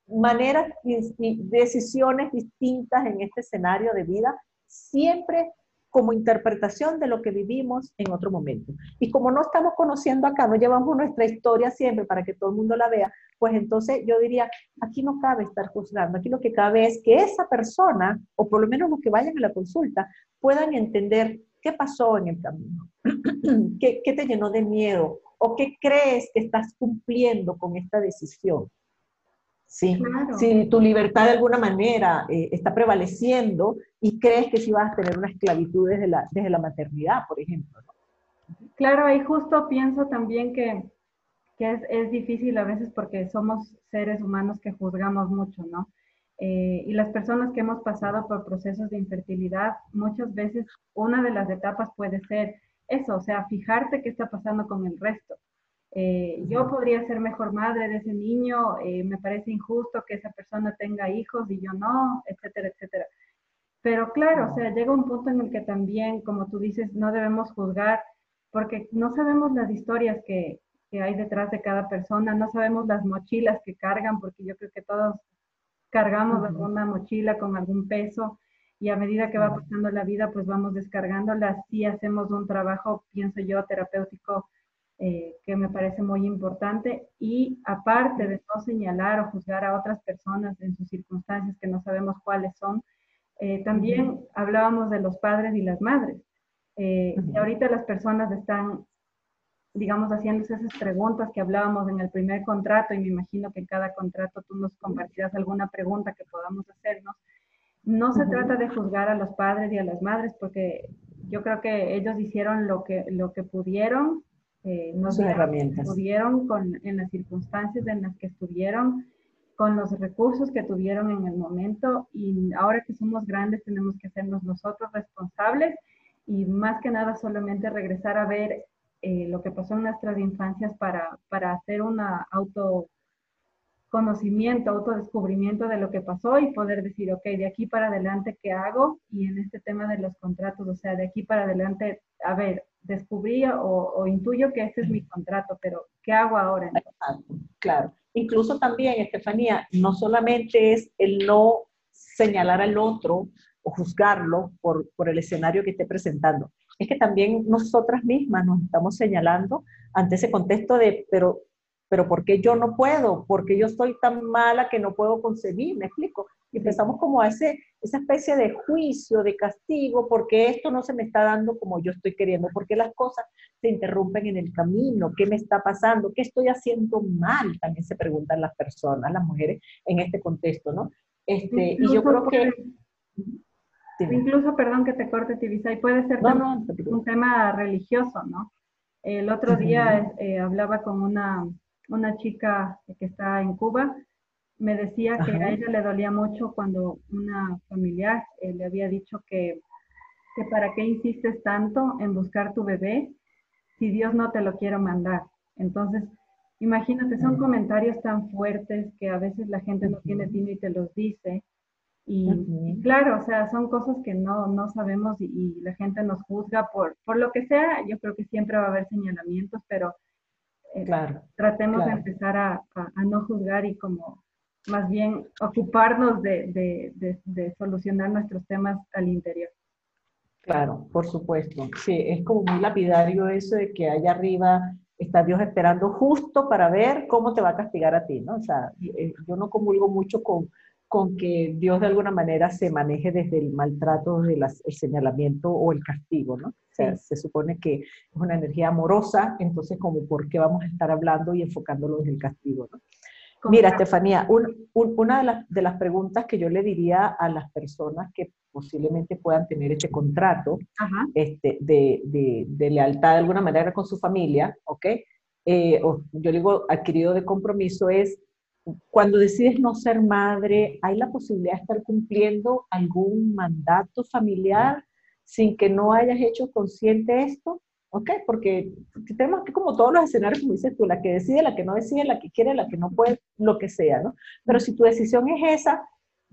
maneras y decisiones distintas en este escenario de vida, siempre como interpretación de lo que vivimos en otro momento. Y como no estamos conociendo acá, no llevamos nuestra historia siempre para que todo el mundo la vea, pues entonces yo diría, aquí no cabe estar juzgando, aquí lo que cabe es que esa persona, o por lo menos los que vayan a la consulta, puedan entender qué pasó en el camino, ¿Qué, qué te llenó de miedo o qué crees que estás cumpliendo con esta decisión. Sí, si tu libertad de alguna manera eh, está prevaleciendo y crees que sí vas a tener una esclavitud desde la, desde la maternidad, por ejemplo. Claro, y justo pienso también que que es, es, difícil a veces porque somos seres humanos que juzgamos mucho, ¿no? Eh, y las personas que hemos pasado por procesos de infertilidad, muchas veces una de las etapas puede ser eso, o sea, fijarte qué está pasando con el resto. Eh, yo podría ser mejor madre de ese niño, eh, me parece injusto que esa persona tenga hijos y yo no, etcétera, etcétera. Pero claro, o sea, llega un punto en el que también, como tú dices, no debemos juzgar porque no sabemos las historias que, que hay detrás de cada persona, no sabemos las mochilas que cargan, porque yo creo que todos cargamos alguna mochila con algún peso y a medida que va pasando la vida, pues vamos descargándola. Sí hacemos un trabajo, pienso yo, terapéutico eh, que me parece muy importante y aparte de no señalar o juzgar a otras personas en sus circunstancias que no sabemos cuáles son, eh, también hablábamos de los padres y las madres. Eh, y ahorita las personas están digamos, haciéndose esas preguntas que hablábamos en el primer contrato, y me imagino que en cada contrato tú nos compartirás alguna pregunta que podamos hacernos. No se trata de juzgar a los padres y a las madres, porque yo creo que ellos hicieron lo que, lo que pudieron, eh, no herramientas. pudieron con, en las circunstancias en las que estuvieron, con los recursos que tuvieron en el momento, y ahora que somos grandes tenemos que hacernos nosotros responsables y más que nada solamente regresar a ver eh, lo que pasó en nuestras infancias para, para hacer un autoconocimiento, autodescubrimiento de lo que pasó y poder decir, ok, de aquí para adelante, ¿qué hago? Y en este tema de los contratos, o sea, de aquí para adelante, a ver, descubrí o, intuyo que este es mi contrato, pero ¿qué hago ahora? Claro. Incluso también, Estefanía, no solamente es el no señalar al otro o juzgarlo por, por el escenario que esté presentando, es que también nosotras mismas nos estamos señalando ante ese contexto de, pero, pero ¿por qué yo no puedo? ¿Por qué yo soy tan mala que no puedo concebir? ¿Me explico? Y empezamos como a ese, esa especie de juicio, de castigo, porque esto no se me está dando como yo estoy queriendo, porque las cosas se interrumpen en el camino, ¿qué me está pasando? ¿Qué estoy haciendo mal? También se preguntan las personas, las mujeres en este contexto, ¿no? Este, y yo creo que... Incluso, perdón que te corte, Tibisa, y puede ser un tema religioso, ¿no? El otro día eh, hablaba con una, una chica que está en Cuba, me decía que a ella le dolía mucho cuando una familiar eh, le había dicho que, que para qué insistes tanto en buscar tu bebé si Dios no te lo quiere mandar. Entonces, imagínate, son comentarios tan fuertes que a veces la gente no tiene tino y te los dice. Y, claro, o sea, son cosas que no, no sabemos y, la gente nos juzga por, por lo que sea. Yo creo que siempre va a haber señalamientos, pero eh, claro, tratemos de empezar a, a, no juzgar y como más bien ocuparnos de, de, de, solucionar nuestros temas al interior. Claro, por supuesto. Sí, es como muy lapidario eso de que allá arriba está Dios esperando justo para ver cómo te va a castigar a ti, ¿no? O sea, eh, yo no comulgo mucho con con que Dios de alguna manera se maneje desde el maltrato, del el señalamiento o el castigo, ¿no? O sea, se supone que es una energía amorosa, entonces como por qué vamos a estar hablando y enfocándolo en el castigo, ¿no? Mira, Estefanía, una de las, de las, preguntas que yo le diría a las personas que posiblemente puedan tener este contrato este, de, de, de, lealtad de alguna manera con su familia, ¿ok? eh, o yo digo adquirido de compromiso, es cuando decides no ser madre, ¿hay la posibilidad de estar cumpliendo algún mandato familiar sin que no hayas hecho consciente esto? ¿Ok? Porque tenemos que, como todos los escenarios, como dices tú, la que decide, la que no decide, la que quiere, la que no puede, lo que sea, ¿no? Pero si tu decisión es esa,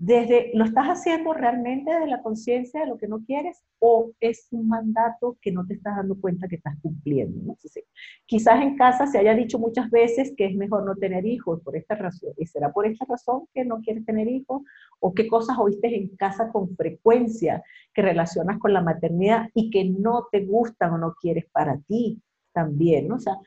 desde, ¿lo estás haciendo realmente de la conciencia de lo que no quieres o es un mandato que no te estás dando cuenta que estás cumpliendo? ¿no? quizás en casa se haya dicho muchas veces que es mejor no tener hijos por esta razón. ¿Y será por esta razón que no quieres tener hijos? ¿O qué cosas oíste en casa con frecuencia que relacionas con la maternidad y que no te gustan o no quieres para ti también? ¿no? O sea,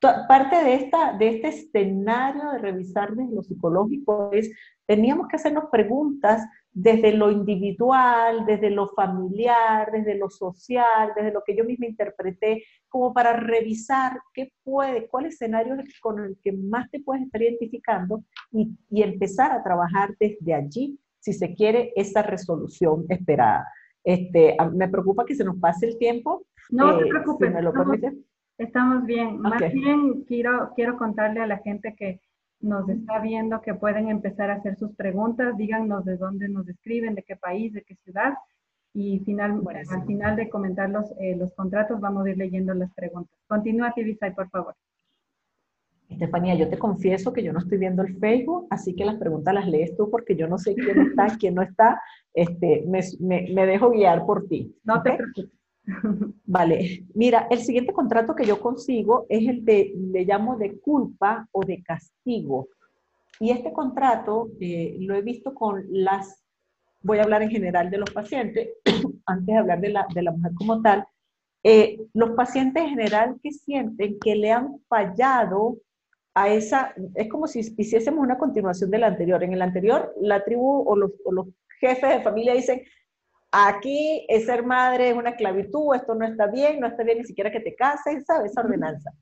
parte de, esta, de este escenario de revisar desde lo psicológico es, teníamos que hacernos preguntas desde lo individual, desde lo familiar, desde lo social, desde lo que yo misma interpreté, como para revisar qué puede, cuál escenario es con el que más te puedes estar identificando y, y empezar a trabajar desde allí, si se quiere, esa resolución esperada. Este, me preocupa que se nos pase el tiempo. No te eh, preocupes. me lo Estamos bien. Más bien quiero, quiero contarle a la gente que nos está viendo que pueden empezar a hacer sus preguntas. Díganos de dónde nos escriben, de qué país, de qué ciudad. Y final, al final de comentar los, eh, los contratos vamos a ir leyendo las preguntas. Continúa, Tibisay, por favor. Estefanía, yo te confieso que yo no estoy viendo el Facebook, así que las preguntas las lees tú porque yo no sé quién está, quién no está. Este, me, me, dejo guiar por ti. No te preocupes. Vale, mira, el siguiente contrato que yo consigo es el de, le llamo de culpa o de castigo. Y este contrato eh, lo he visto con las, voy a hablar en general de los pacientes, antes de hablar de la, de la mujer como tal, eh, los pacientes en general que sienten que le han fallado a esa, es como si hiciésemos una continuación de la anterior. En el anterior, la tribu o los, o los jefes de familia dicen, aquí es ser madre es una esclavitud, esto no está bien, no está bien ni siquiera que te cases, ¿sabes? Esa ordenanza.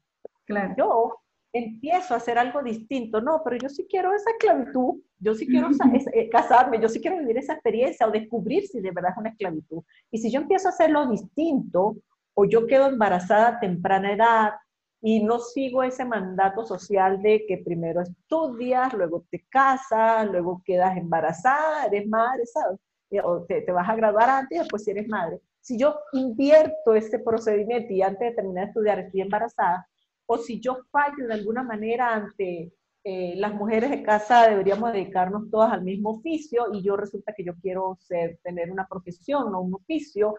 Claro. Yo empiezo a hacer algo distinto, no, pero yo sí quiero esa esclavitud, yo sí quiero eh, casarme, yo sí quiero vivir esa experiencia o descubrir si de verdad es una esclavitud. Y si yo empiezo a hacerlo distinto, o yo quedo embarazada a temprana edad y no sigo ese mandato social de que primero estudias, luego te casas, luego quedas embarazada, eres madre, ¿sabes? Eh, o te, te, vas a graduar antes y después si eres madre. Si yo invierto ese procedimiento y antes de terminar de estudiar estoy embarazada, o si yo fallo de alguna manera ante eh, las mujeres de casa, deberíamos dedicarnos todas al mismo oficio y yo resulta que yo quiero ser, tener una profesión o un oficio.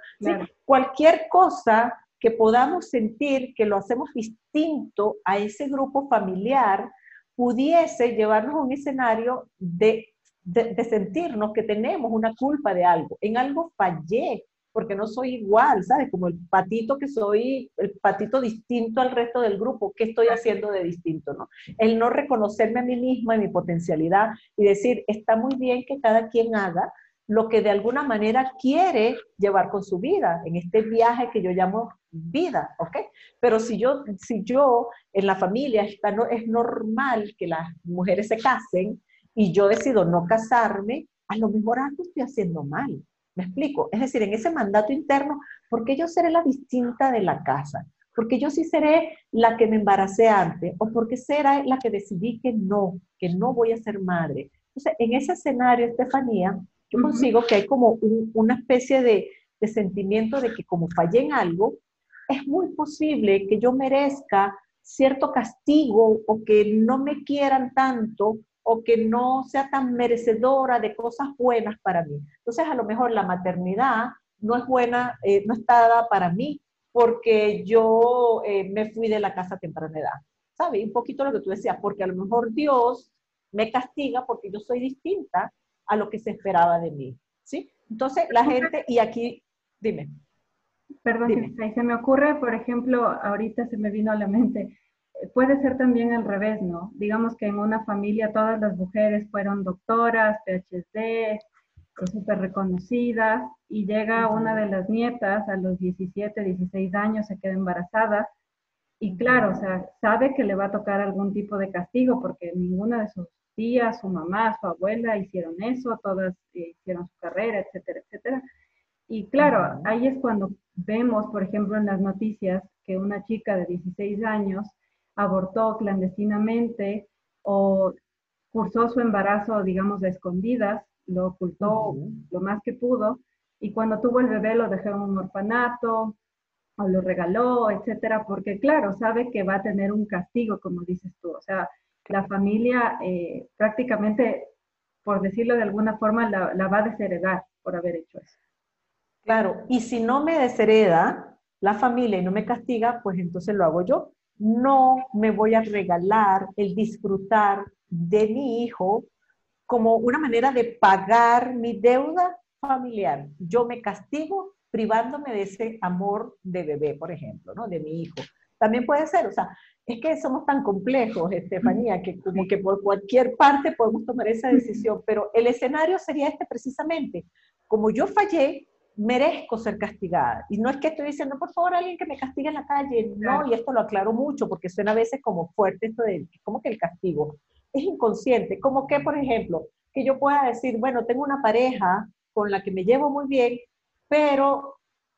Cualquier cosa que podamos sentir que lo hacemos distinto a ese grupo familiar, pudiese llevarnos a un escenario de de, sentirnos que tenemos una culpa de algo. En algo fallé, porque no soy igual, ¿sabes? Como el patito que soy, el patito distinto al resto del grupo, ¿qué estoy haciendo de distinto, no? El no reconocerme a mí misma y mi potencialidad y decir, está muy bien que cada quien haga lo que de alguna manera quiere llevar con su vida, en este viaje que yo llamo vida, ¿ok? Pero si yo, si yo en la familia está, no, es normal que las mujeres se casen, y yo decido no casarme, a lo mejor algo estoy haciendo mal. ¿Me explico? Es decir, en ese mandato interno, ¿por qué yo seré la distinta de la casa? Porque yo sí seré la que me embaracé antes, o porque será la que decidí que no, que no voy a ser madre. Entonces, en ese escenario, Estefanía, yo consigo que hay como una especie de, de sentimiento de que como fallé en algo, es muy posible que yo merezca cierto castigo o que no me quieran tanto o que no sea tan merecedora de cosas buenas para mí. Entonces, a lo mejor la maternidad no es buena, eh, no está dada para mí porque yo eh, me fui de la casa a temprana edad. ¿Sabes? Un poquito lo que tú decías, porque a lo mejor Dios me castiga porque yo soy distinta a lo que se esperaba de mí. ¿Sí? Entonces, la gente, y aquí, dime. Perdón, se me ocurre, por ejemplo, ahorita se me vino a la mente, puede ser también al revés, ¿no? Digamos que en una familia todas las mujeres fueron doctoras, PhD, súper reconocidas, y llega una de las nietas a los 17, 16 años, se queda embarazada, y claro, o sea, sabe que le va a tocar algún tipo de castigo porque ninguna de sus tías, su mamá, su abuela hicieron eso, todas hicieron su carrera, etcétera, etcétera. Y claro, ahí es cuando vemos, por ejemplo, en las noticias que una chica de 16 años abortó clandestinamente o cursó su embarazo, digamos, de escondidas, lo ocultó lo más que pudo, y cuando tuvo el bebé lo dejó en un orfanato o lo regaló, etcétera, porque claro, sabe que va a tener un castigo, como dices tú. O sea, la familia eh, prácticamente, por decirlo de alguna forma, la, la va a desheredar por haber hecho eso. Claro, y si no me deshereda la familia y no me castiga, pues entonces lo hago yo. No me voy a regalar el disfrutar de mi hijo como una manera de pagar mi deuda familiar. Yo me castigo privándome de ese amor de bebé, por ejemplo, ¿no? De mi hijo. También puede ser, o sea, es que somos tan complejos, Estefanía, que como que por cualquier parte podemos tomar esa decisión, pero el escenario sería este precisamente. Como yo fallé, merezco ser castigada. Y no es que estoy diciendo, por favor, alguien que me castigue en la calle. No, y esto lo aclaro mucho porque suena a veces como fuerte esto de, como que el castigo es inconsciente. Como que, por ejemplo, que yo pueda decir, bueno, tengo una pareja con la que me llevo muy bien, pero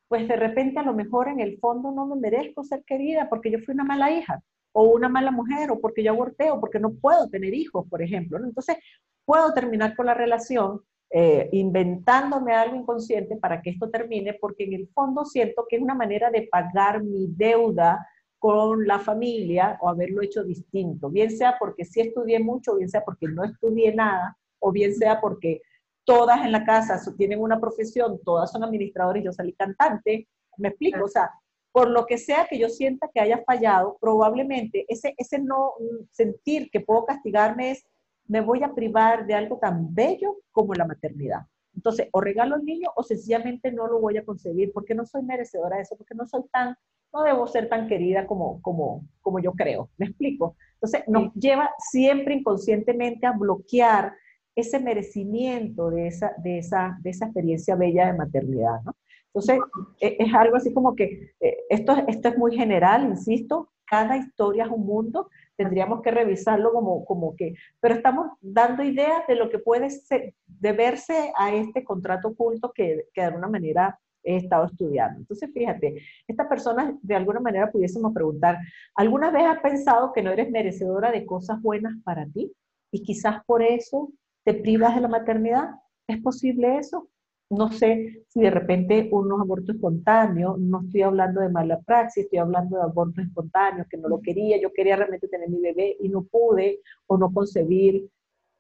pues de repente a lo mejor en el fondo no me merezco ser querida porque yo fui una mala hija o una mala mujer o porque yo aborté o porque no puedo tener hijos, por ejemplo. Entonces, puedo terminar con la relación eh, inventándome algo inconsciente para que esto termine, porque en el fondo siento que es una manera de pagar mi deuda con la familia o haberlo hecho distinto, bien sea porque sí estudié mucho, bien sea porque no estudié nada, o bien sea porque todas en la casa tienen una profesión, todas son administradores, yo salí cantante, me explico, o sea, por lo que sea que yo sienta que haya fallado, probablemente ese, ese no sentir que puedo castigarme es me voy a privar de algo tan bello como la maternidad. Entonces, o regalo al niño o sencillamente no lo voy a concebir porque no soy merecedora de eso, porque no soy tan, no debo ser tan querida como, como, como yo creo. ¿Me explico? Entonces, nos lleva siempre inconscientemente a bloquear ese merecimiento de esa, de esa, de esa experiencia bella de maternidad, ¿no? Entonces, e, es algo así como que eh, esto, esto es muy general, insisto, cada historia es un mundo, tendríamos que revisarlo como, como que, pero estamos dando ideas de lo que puede ser, deberse a este contrato oculto que, que de alguna manera he estado estudiando. Entonces, fíjate, esta persona de alguna manera pudiésemos preguntar, ¿alguna vez has pensado que no eres merecedora de cosas buenas para ti? Y quizás por eso te privas de la maternidad. ¿Es posible eso? No sé si de repente unos abortos espontáneos, no estoy hablando de mala praxis, estoy hablando de abortos espontáneos, que no lo quería, yo quería realmente tener mi bebé y no pude o no concebir.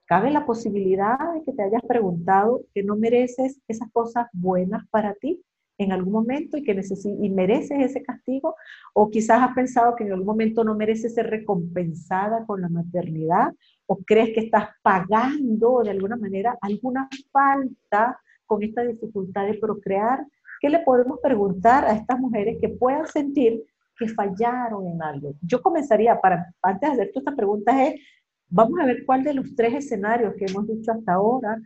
Cabe la posibilidad de que te hayas preguntado que no mereces esas cosas buenas para ti en algún momento y que y mereces ese castigo, o quizás has pensado que en algún momento no mereces ser recompensada con la maternidad, o crees que estás pagando de alguna manera alguna falta con esta dificultad de procrear, ¿qué le podemos preguntar a estas mujeres que puedan sentir que fallaron en algo? Yo comenzaría, para, antes de hacer todas estas preguntas, es, vamos a ver cuál de los tres escenarios que hemos dicho hasta ahora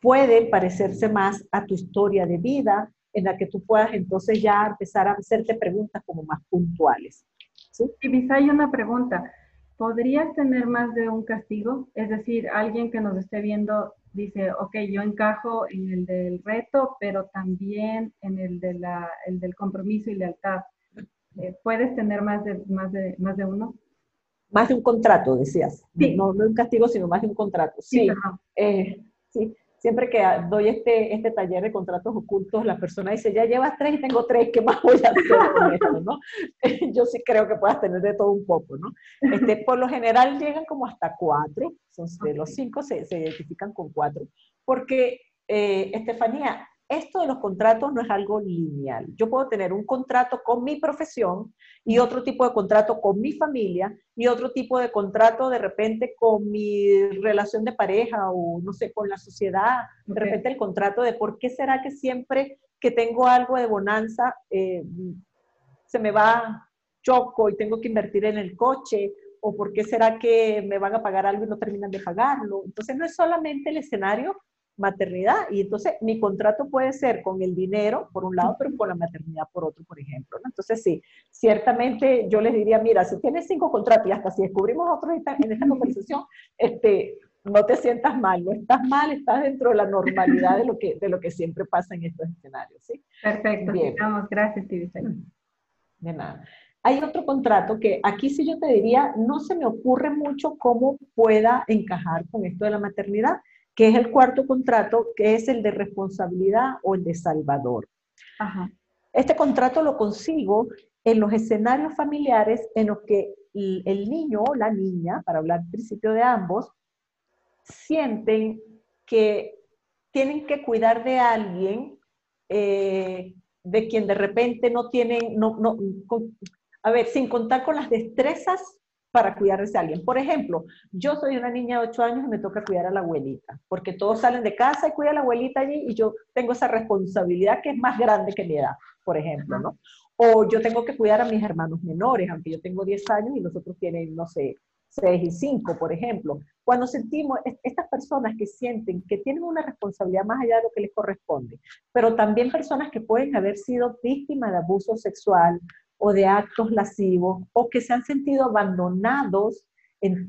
puede parecerse más a tu historia de vida, en la que tú puedas entonces ya empezar a hacerte preguntas como más puntuales. ¿sí? Y hay una pregunta. ¿Podrías tener más de un castigo? Es decir, alguien que nos esté viendo dice, ok, yo encajo en el del reto, pero también en el, de la, el del compromiso y lealtad. Eh, ¿Puedes tener más de, más, de, más de uno? Más de un contrato, decías. Sí. No, no un castigo, sino más de un contrato. Sí, sí, eh, sí siempre que doy este, este taller de contratos ocultos, la persona dice, ya llevas tres y tengo tres, ¿qué más voy a hacer con esto? ¿no? Yo sí creo que puedas tener de todo un poco, ¿no? Este, por lo general llegan como hasta cuatro, son, de los cinco se, se, identifican con cuatro, porque, eh, Estefanía, esto de los contratos no es algo lineal. Yo puedo tener un contrato con mi profesión y otro tipo de contrato con mi familia y otro tipo de contrato de repente con mi relación de pareja o no sé, con la sociedad. De repente el contrato de por qué será que siempre que tengo algo de bonanza eh, se me va choco y tengo que invertir en el coche o por qué será que me van a pagar algo y no terminan de pagarlo. Entonces no es solamente el escenario maternidad. Y entonces mi contrato puede ser con el dinero, por un lado, pero con la maternidad por otro, por ejemplo. Entonces sí, ciertamente yo les diría, mira, si tienes cinco contratos y hasta si descubrimos otros en esta conversación, este, no te sientas mal, no estás mal, estás dentro de la normalidad de lo que, de lo que siempre pasa en estos escenarios. ¿sí? Perfecto, Bien. gracias, De nada. hay otro contrato que aquí sí yo te diría, no se me ocurre mucho cómo pueda encajar con esto de la maternidad, que es el cuarto contrato, que es el de responsabilidad o el de salvador. Este contrato lo consigo en los escenarios familiares en los que el niño o la niña, para hablar al principio de ambos, sienten que tienen que cuidar de alguien eh, de quien de repente no tienen, no, no, a ver, sin contar con las destrezas para cuidar de alguien. Por ejemplo, yo soy una niña de 8 años y me toca cuidar a la abuelita, porque todos salen de casa y cuidan a la abuelita allí y yo tengo esa responsabilidad que es más grande que mi edad, por ejemplo, ¿no? O yo tengo que cuidar a mis hermanos menores, aunque yo tengo 10 años y los otros tienen, no sé, 6 y 5, por ejemplo. Cuando sentimos, estas personas que sienten que tienen una responsabilidad más allá de lo que les corresponde, pero también personas que pueden haber sido víctimas de abuso sexual o de actos lascivos o que se han sentido abandonados en,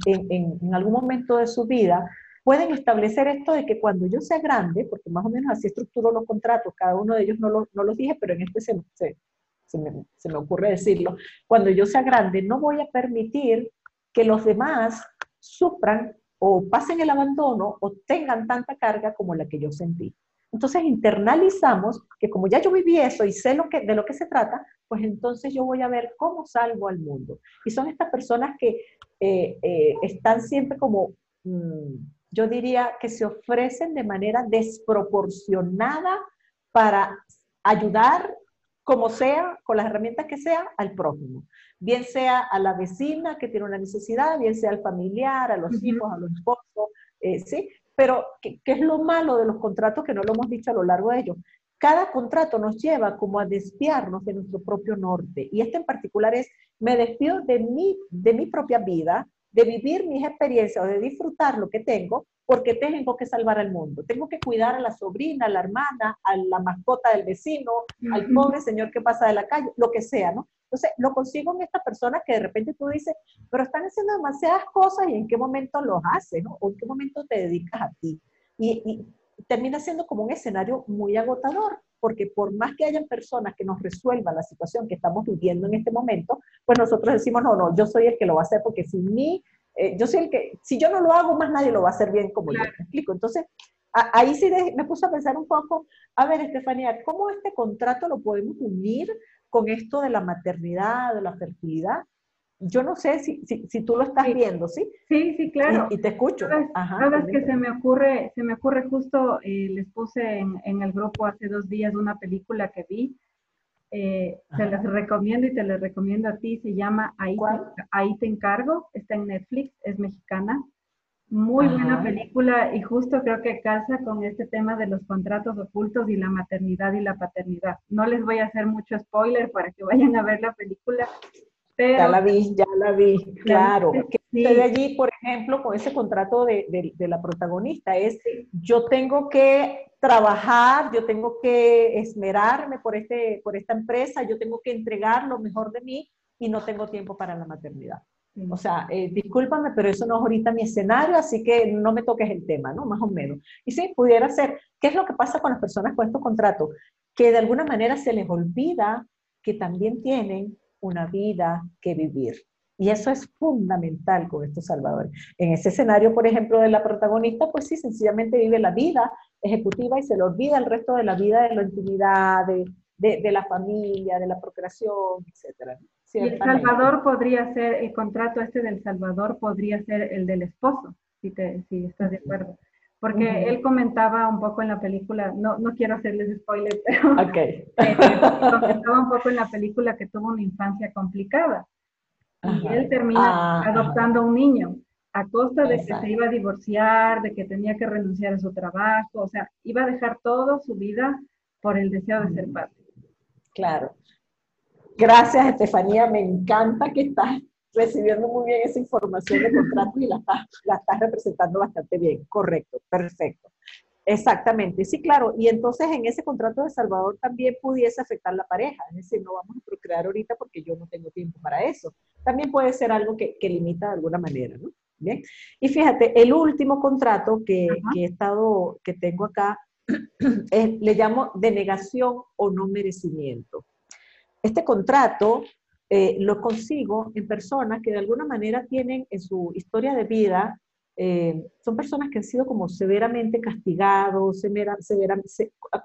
algún momento de su vida, pueden establecer esto de que cuando yo sea grande, porque más o menos así estructuro los contratos, cada uno de ellos no, lo, no los dije, pero en este se, se, me, se me ocurre decirlo, cuando yo sea grande no voy a permitir que los demás sufran o pasen el abandono o tengan tanta carga como la que yo sentí. Entonces internalizamos que como ya yo viví eso y sé lo que, de lo que se trata, pues entonces yo voy a ver cómo salvo al mundo. Y son estas personas que eh, eh, están siempre como, mm, yo diría, que se ofrecen de manera desproporcionada para ayudar como sea, con las herramientas que sea, al prójimo. Bien sea a la vecina que tiene una necesidad, bien sea al familiar, a los hijos, a los esposos, eh, ¿sí? Pero, ¿qué, es lo malo de los contratos que no lo hemos dicho a lo largo de ellos? Cada contrato nos lleva como a desviarnos de nuestro propio norte. Y este en particular es, me despido de mi, de mi propia vida, de vivir mis experiencias o de disfrutar lo que tengo, porque tengo que salvar al mundo. Tengo que cuidar a la sobrina, a la hermana, a la mascota del vecino, al pobre señor que pasa de la calle, lo que sea, ¿no? Entonces, lo consigo en estas personas que de repente tú dices, pero están haciendo demasiadas cosas y en qué momento los haces, ¿no? O en qué momento te dedicas a ti. Y, y termina siendo como un escenario muy agotador, porque por más que hayan personas que nos resuelvan la situación que estamos viviendo en este momento, pues nosotros decimos, no, no, yo soy el que lo va a hacer porque sin mí, eh, yo soy el que, si yo no lo hago, más nadie lo va a hacer bien como yo, ¿me explico? Entonces, ahí sí me puse a pensar un poco, a ver, Estefanía, ¿cómo este contrato lo podemos unir con esto de la maternidad, de la fertilidad? yo no sé si, si, tú lo estás viendo, ¿sí? Sí, sí, claro. Y, te escucho. Sabes, que se me ocurre, se me ocurre justo, eh, les puse en, el grupo hace dos días una película que vi, eh, te las recomiendo y te las recomiendo a ti, se llama Ahí te, Ahí te encargo, está en Netflix, es mexicana. Muy buena película y justo creo que casa con este tema de los contratos ocultos y la maternidad y la paternidad. No les voy a hacer mucho spoiler para que vayan a ver la película, ya la vi, ya la vi, claro. ¿Qué sucede allí, por ejemplo, con ese contrato de, de, la protagonista? Es, yo tengo que trabajar, yo tengo que esmerarme por, este, por esta empresa, yo tengo que entregar lo mejor de mí y no tengo tiempo para la maternidad. O sea, eh, discúlpame, pero eso no es ahorita mi escenario, así que no me toques el tema, ¿no? Más o menos. Y sí, pudiera ser, ¿qué es lo que pasa con las personas con estos contratos? Que de alguna manera se les olvida que también tienen una vida que vivir. Y eso es fundamental con estos salvadores. En ese escenario, por ejemplo, de la protagonista, pues sí, sencillamente vive la vida ejecutiva y se le olvida el resto de la vida de la intimidad, de, de, la familia, de la procreación, etc. Y el Salvador podría ser, el contrato este del Salvador podría ser el del esposo, si, te, si estás de acuerdo. Porque él comentaba un poco en la película, no, no quiero hacerles spoiler, pero okay. Eh, comentaba un poco en la película que tuvo una infancia complicada. Y él termina ah, adoptando a un niño a costa de que se iba a divorciar, de que tenía que renunciar a su trabajo, o sea, iba a dejar toda su vida por el deseo de ser padre. Claro. Gracias, Estefanía. Me encanta que estás recibiendo muy bien esa información de contrato y la estás, la estás representando bastante bien. Correcto, perfecto. Exactamente, sí, claro. Y entonces en ese contrato de Salvador también pudiese afectar la pareja, es decir, no vamos a procrear ahorita porque yo no tengo tiempo para eso. También puede ser algo que, que limita de alguna manera, ¿no? Bien. Y fíjate, el último contrato que, que he estado, que tengo acá, le llamo denegación o no merecimiento. Este contrato eh, lo consigo en personas que de alguna manera tienen en su historia de vida, eh, son personas que han sido como severamente castigados, severa,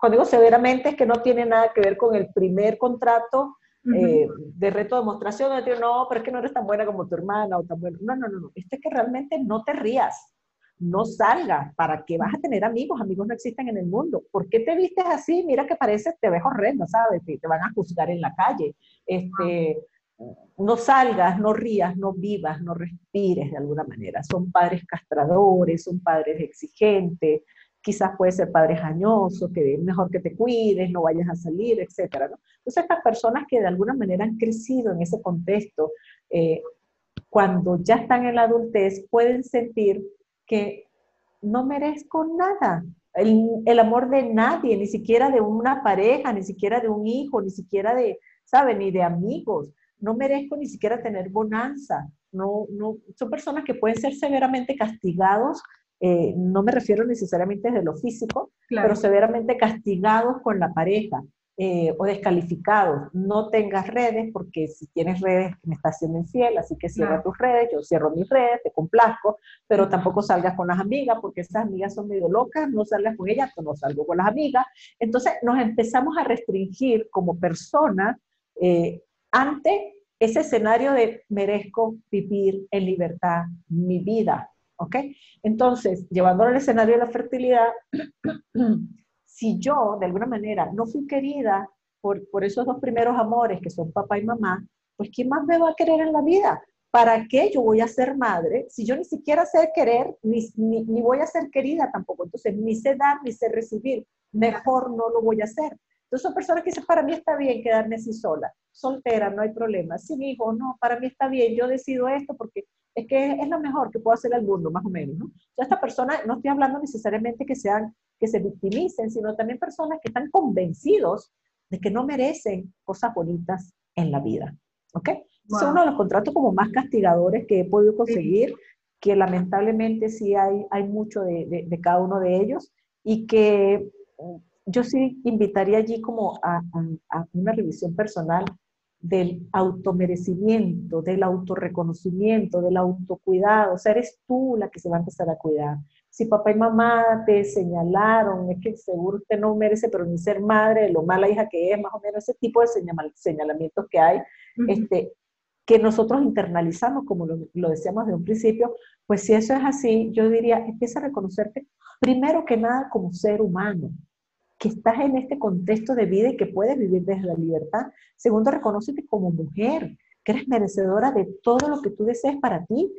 cuando digo severamente es que no tiene nada que ver con el primer contrato eh, de reto de demostración, donde no, pero es que no eres tan buena como tu hermana o tan buena. No, no, no, no, esto es que realmente no te rías, no salgas, ¿para qué vas a tener amigos? Amigos no existen en el mundo. ¿Por qué te vistes así? Mira que pareces, te ves horrendo, ¿sabes? Te, te van a juzgar en la calle. Este, no salgas, no rías, no vivas, no respires de alguna manera. Son padres castradores, son padres exigentes, quizás puede ser padre jañoso, que es mejor que te cuides, no vayas a salir, etcétera, ¿no? Entonces, estas personas que de alguna manera han crecido en ese contexto, eh, cuando ya están en la adultez, pueden sentir que no merezco nada, el, el, amor de nadie, ni siquiera de una pareja, ni siquiera de un hijo, ni siquiera de, ¿saben? Ni de amigos no merezco ni siquiera tener bonanza. No, no, son personas que pueden ser severamente castigados, eh, no me refiero necesariamente desde lo físico, pero severamente castigados con la pareja eh, o descalificados. No tengas redes porque si tienes redes me estás siendo infiel, así que cierra tus redes, yo cierro mis redes, te complazco, pero tampoco salgas con las amigas porque esas amigas son medio locas, no salgas con ellas, no salgo con las amigas. Entonces nos empezamos a restringir como personas eh, ante ese escenario de merezco vivir en libertad mi vida, ¿ok? Entonces, llevándolo al escenario de la fertilidad, si yo de alguna manera no fui querida por, por esos dos primeros amores que son papá y mamá, pues ¿quién más me va a querer en la vida? ¿Para qué yo voy a ser madre si yo ni siquiera sé querer, ni, ni, voy a ser querida tampoco? Entonces, ni sé dar, ni sé recibir. Mejor no lo voy a hacer. Entonces son personas que dicen, para mí está bien quedarme así sola, soltera, no hay problema. Sin hijo, no, para mí está bien, yo decido esto porque es que es lo mejor que puedo hacer al mundo, más o menos, ¿no? Esta persona, no estoy hablando necesariamente que sean, que se victimicen, sino también personas que están convencidos de que no merecen cosas bonitas en la vida, ¿ok? Es uno de los contratos como más castigadores que he podido conseguir, que lamentablemente sí hay, hay mucho de, de cada uno de ellos y que yo sí invitaría allí como a, una revisión personal del automerecimiento, del autorreconocimiento, del autocuidado. O sea, eres tú la que se va a empezar a cuidar. Si papá y mamá te señalaron, es que seguro usted no merece, pero ni ser madre, lo mala hija que es, más o menos ese tipo de señalamientos que hay, este, que nosotros internalizamos, como lo, lo decíamos de un principio, pues si eso es así, yo diría, empieza a reconocerte primero que nada como ser humano, que estás en este contexto de vida y que puedes vivir desde la libertad. Segundo, reconocete como mujer, que eres merecedora de todo lo que tú desees para ti,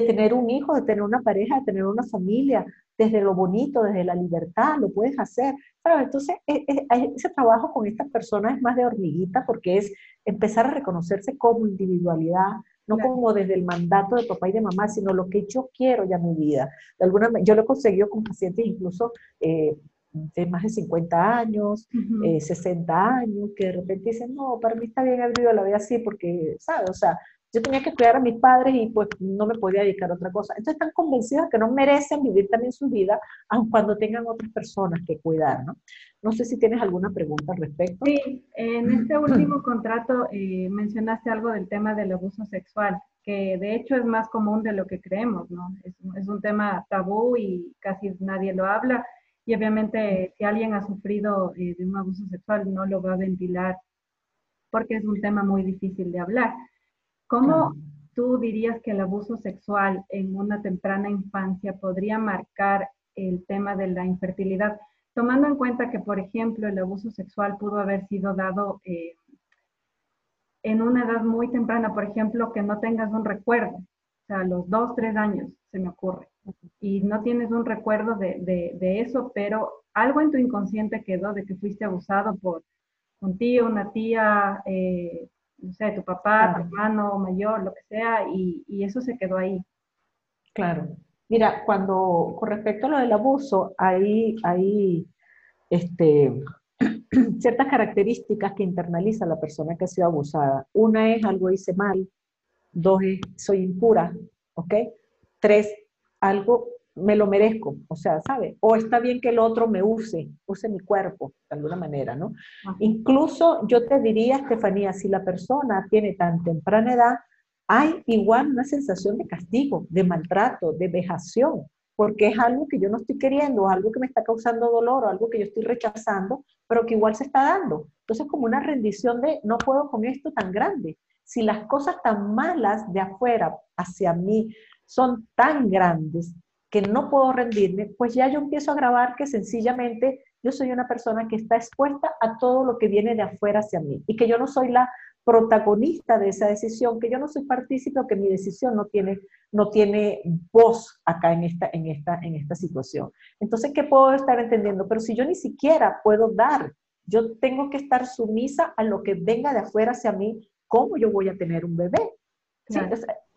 de tener un hijo, de tener una pareja, de tener una familia, desde lo bonito, desde la libertad, lo puedes hacer. Pero entonces, e, e, ese trabajo con estas personas es más de hormiguita porque es empezar a reconocerse como individualidad, no como desde el mandato de papá y de mamá, sino lo que yo quiero ya en mi vida. De alguna yo lo he conseguido con pacientes incluso eh, de más de 50 años, 60 eh, años, que de repente dicen, no, para mí está bien haber vivido la vida así porque, ¿sabes? O sea, yo tenía que cuidar a mis padres y pues no me podía dedicar a otra cosa. Entonces están convencidos que no merecen vivir también su vida, aun cuando tengan otras personas que cuidar, ¿no? No sé si tienes alguna pregunta al respecto. Sí, en este último contrato eh, mencionaste algo del tema del abuso sexual, que de hecho es más común de lo que creemos, ¿no? Es, es un tema tabú y casi nadie lo habla y obviamente si alguien ha sufrido eh, de un abuso sexual no lo va a ventilar porque es un tema muy difícil de hablar. ¿Cómo tú dirías que el abuso sexual en una temprana infancia podría marcar el tema de la infertilidad? Tomando en cuenta que, por ejemplo, el abuso sexual pudo haber sido dado eh, en una edad muy temprana, por ejemplo, que no tengas un recuerdo, o sea, a los dos, tres años, se me ocurre. Y no tienes un recuerdo de, eso, pero algo en tu inconsciente quedó de que fuiste abusado por un tío, una tía, eh, no sé, tu papá, tu hermano mayor, lo que sea, y, eso se quedó ahí. Claro. Mira, cuando con respecto a lo del abuso, hay, hay este, ciertas características que internaliza la persona que ha sido abusada. Una es algo hice mal, dos es soy impura, ¿ok? Tres, algo me lo merezco, o sea, ¿sabe? O está bien que el otro me use, use mi cuerpo, de alguna manera, ¿no? Incluso yo te diría, Estefanía, si la persona tiene tan temprana edad, hay igual una sensación de castigo, de maltrato, de vejación, porque es algo que yo no estoy queriendo, algo que me está causando dolor o algo que yo estoy rechazando, pero que igual se está dando. Entonces, como una rendición de no puedo con esto tan grande. Si las cosas tan malas de afuera hacia mí son tan grandes que no puedo rendirme, pues ya yo empiezo a grabar que sencillamente yo soy una persona que está expuesta a todo lo que viene de afuera hacia mí y que yo no soy la protagonista de esa decisión, que yo no soy partícipe o que mi decisión no tiene, no tiene voz acá en esta, en, esta, en esta situación. Entonces, ¿qué puedo estar entendiendo? Pero si yo ni siquiera puedo dar, yo tengo que estar sumisa a lo que venga de afuera hacia mí, ¿cómo yo voy a tener un bebé?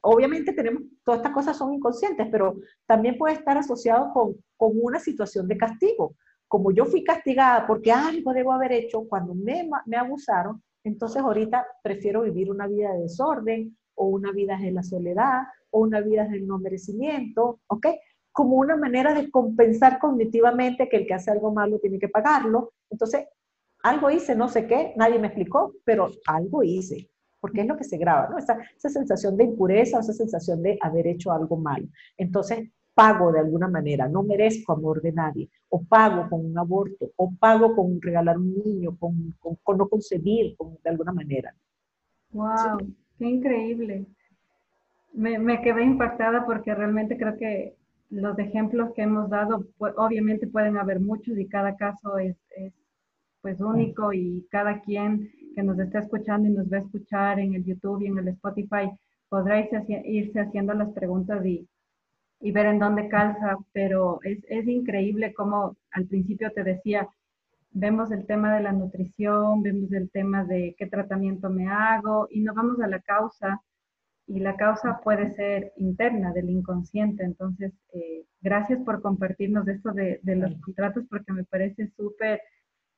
Obviamente tenemos, todas estas cosas son inconscientes, pero también puede estar asociado con, con una situación de castigo. Como yo fui castigada porque algo debo haber hecho cuando me, me abusaron, entonces ahorita prefiero vivir una vida de desorden o una vida de la soledad o una vida del no merecimiento, ¿ok? Como una manera de compensar cognitivamente que el que hace algo malo tiene que pagarlo. Entonces, algo hice, no sé qué, nadie me explicó, pero algo hice, porque es lo que se graba, ¿no? Esa, esa sensación de impureza, esa sensación de haber hecho algo malo. Entonces, pago de alguna manera, no merezco amor de nadie, o pago con un aborto, o pago con regalar un niño, con, con, no concebir de alguna manera. ¡Wow! ¡Qué increíble! Me, me, quedé impactada porque realmente creo que los ejemplos que hemos dado, pues, obviamente pueden haber muchos y cada caso es, es pues único y cada quien que nos está escuchando y nos va a escuchar en el YouTube y en el Spotify podrá irse, irse haciendo las preguntas y, y ver en dónde calza, pero es, es increíble como al principio te decía, vemos el tema de la nutrición, vemos el tema de qué tratamiento me hago y no vamos a la causa y la causa puede ser interna del inconsciente. Entonces, eh, gracias por compartirnos esto de, de los contratos porque me parece súper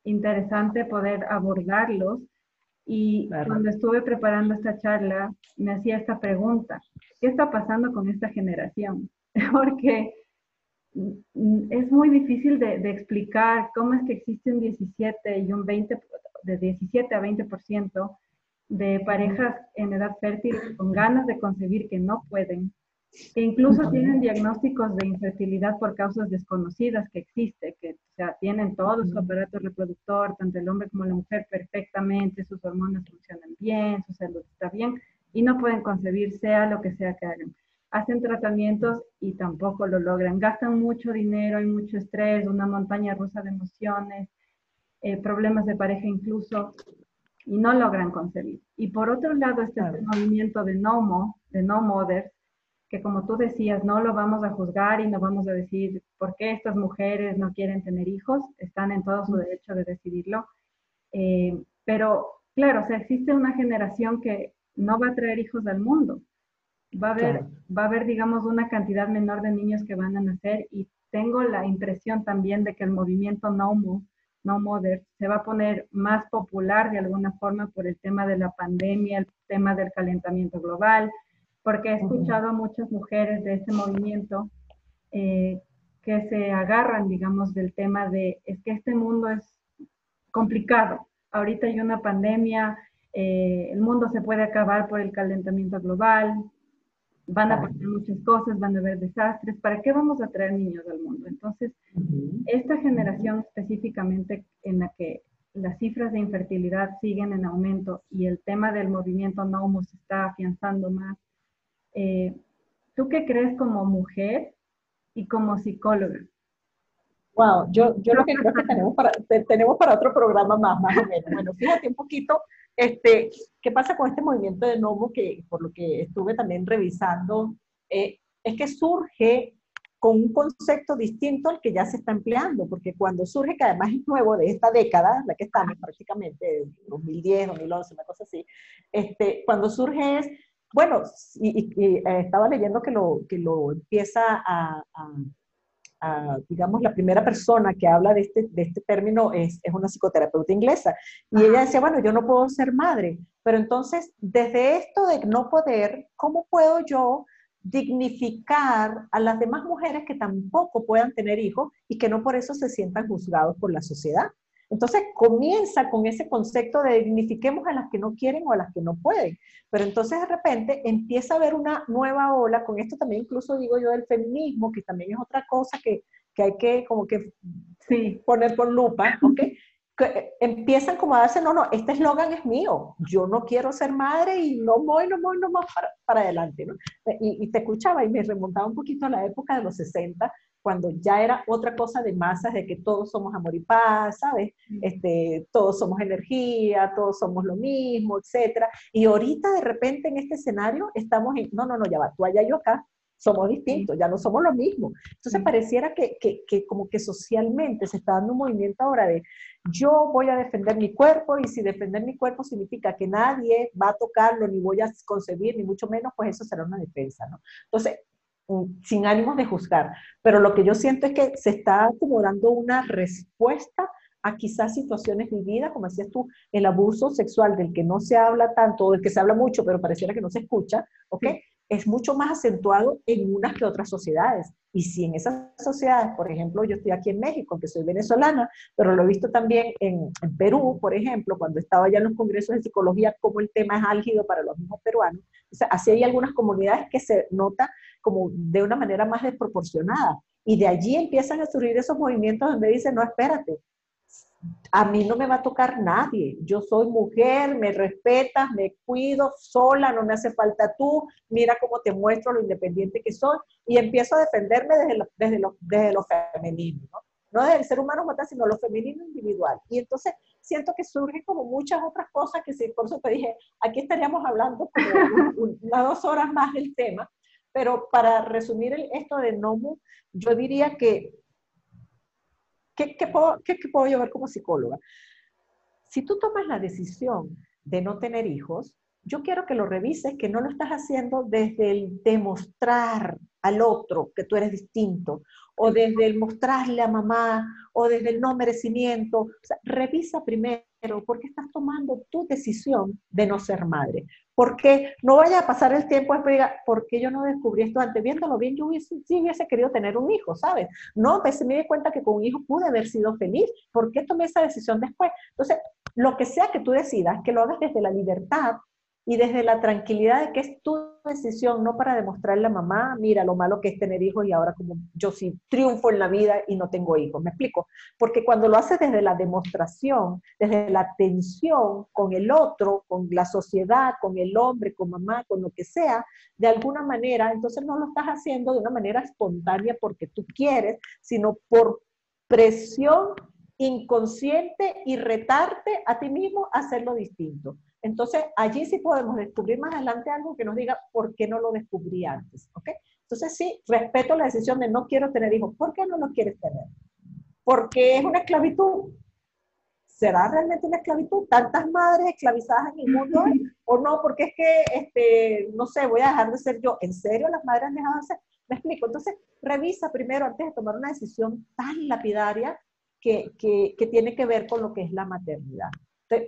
interesante poder abordarlos. Y cuando estuve preparando esta charla, me hacía esta pregunta, ¿qué está pasando con esta generación? porque es muy difícil de, explicar cómo es que existe un 17 y un 20, de 17 a 20% de parejas en edad fértil con ganas de concebir que no pueden, que incluso tienen diagnósticos de infertilidad por causas desconocidas que existe, que o sea, tienen todo su aparato reproductor, tanto el hombre como la mujer perfectamente, sus hormonas funcionan bien, su salud está bien, y no pueden concebir sea lo que sea que hagan hacen tratamientos y tampoco lo logran. Gastan mucho dinero, hay mucho estrés, una montaña rusa de emociones, eh, problemas de pareja incluso, y no logran concebir. Y por otro lado está este movimiento de no, de no mothers, que como tú decías, no lo vamos a juzgar y no vamos a decir por qué estas mujeres no quieren tener hijos, están en todo su derecho de decidirlo. Eh, pero claro, o sea, existe una generación que no va a traer hijos al mundo, va a haber, va a haber, digamos, una cantidad menor de niños que van a nacer y tengo la impresión también de que el movimiento No, no Mother se va a poner más popular de alguna forma por el tema de la pandemia, el tema del calentamiento global, porque he escuchado a muchas mujeres de ese movimiento eh, que se agarran, digamos, del tema de, es que este mundo es complicado. Ahorita hay una pandemia, eh, el mundo se puede acabar por el calentamiento global, van a pasar muchas cosas, van a haber desastres, ¿para qué vamos a traer niños al mundo? Entonces, esta generación específicamente en la que las cifras de infertilidad siguen en aumento y el tema del movimiento no se está afianzando más, eh, ¿tú qué crees como mujer y como psicóloga? Wow, yo, yo lo que creo que tenemos para, tenemos para otro programa más, más o menos. Bueno, fíjate un poquito este, ¿Qué pasa con este movimiento de Nomo que, por lo que estuve también revisando, eh, es que surge con un concepto distinto al que ya se está empleando, porque cuando surge, que además es nuevo de esta década, la que estamos prácticamente, 2010, 2011, una cosa así, este, cuando surge es, bueno, y, eh, estaba leyendo que lo, que lo empieza a digamos, la primera persona que habla de este, de este término es, es una psicoterapeuta inglesa. Y ella decía, bueno, yo no puedo ser madre, pero entonces, desde esto de no poder, ¿cómo puedo yo dignificar a las demás mujeres que tampoco puedan tener hijos y que no por eso se sientan juzgados por la sociedad. Entonces comienza con ese concepto de dignifiquemos a las que no quieren o a las que no pueden. Pero entonces de repente empieza a haber una nueva ola, con esto también incluso digo yo del feminismo, que también es otra cosa que, que hay que como que sí, poner por lupa, ¿ok? Eh, empiezan como a darse, no, no, este eslogan es mío, yo no quiero ser madre y no voy, no voy, no más para, para adelante, ¿no? Y, y, te escuchaba y me remontaba un poquito a la época de los 60, cuando ya era otra cosa de masas, de que todos somos amor y paz, ¿sabes? Este, todos somos energía, todos somos lo mismo, etcétera. Y ahorita de repente en este escenario estamos en, no, no, no, ya va, tú allá, yo acá, somos distintos, ya no somos lo mismo. Entonces pareciera que, que, que, como que socialmente se está dando un movimiento ahora de yo voy a defender mi cuerpo y si defender mi cuerpo significa que nadie va a tocarlo, ni voy a concebir, ni mucho menos, pues eso será una defensa, ¿no? Entonces, mm, sin ánimos de juzgar, pero lo que yo siento es que se está como dando una respuesta a quizás situaciones vividas, como decías tú, el abuso sexual del que no se habla tanto, o del que se habla mucho, pero pareciera que no se escucha, ¿ok? Es mucho más acentuado en unas que otras sociedades. Y si en esas sociedades, por ejemplo, yo estoy aquí en México, aunque soy venezolana, pero lo he visto también en, Perú, por ejemplo, cuando estaba ya en los congresos de psicología, como el tema es álgido para los mismos peruanos. O sea, así hay algunas comunidades que se nota como de una manera más desproporcionada. Y de allí empiezan a surgir esos movimientos donde dicen, no, espérate, a mí no me va a tocar nadie. Yo soy mujer, me respetas, me cuido sola, no me hace falta tú, mira cómo te muestro lo independiente que soy y empiezo a defenderme desde lo, desde lo, desde lo femenino, ¿no? No desde el ser humano como sino lo femenino individual. Y entonces siento que surgen como muchas otras cosas que sí, por eso te dije, aquí estaríamos hablando como unas dos horas más del tema, pero para resumir esto de NOMU, yo diría que ¿Qué, puedo, puedo yo ver como psicóloga? Si tú tomas la decisión de no tener hijos, yo quiero que lo revises, que no lo estás haciendo desde el demostrar al otro que tú eres distinto, o desde el mostrarle a mamá, o desde el no merecimiento. O sea, revisa primero por qué estás tomando tu decisión de no ser madre. Porque no vaya a pasar el tiempo después diga, ¿por qué yo no descubrí esto antes? Viéndolo bien, yo hubiese, sí hubiese querido tener un hijo, ¿sabes? No, pues me di cuenta que con un hijo pude haber sido feliz. ¿Por qué tomé esa decisión después? Entonces, lo que sea que tú decidas, que lo hagas desde la libertad y desde la tranquilidad de que es tu decisión, no para demostrarle a mamá, mira lo malo que es tener hijos y ahora como yo sí triunfo en la vida y no tengo hijos. ¿Me explico? Porque cuando lo haces desde la demostración, desde la tensión con el otro, con la sociedad, con el hombre, con mamá, con lo que sea, de alguna manera, entonces no lo estás haciendo de una manera espontánea porque tú quieres, sino por presión inconsciente y retarte a ti mismo a hacerlo distinto. Entonces, allí sí podemos descubrir más adelante algo que nos diga por qué no lo descubrí antes, ¿ok? Entonces, sí, respeto la decisión de no quiero tener hijos. ¿Por qué no lo quieres tener? Porque es una esclavitud. ¿Será realmente una esclavitud? ¿Tantas madres esclavizadas en el mundo? ¿O no? Porque es que, este, no sé, voy a dejar de ser yo. ¿En serio las madres han dejado de ser? Me explico. Entonces, revisa primero antes de tomar una decisión tan lapidaria que, que, que tiene que ver con lo que es la maternidad.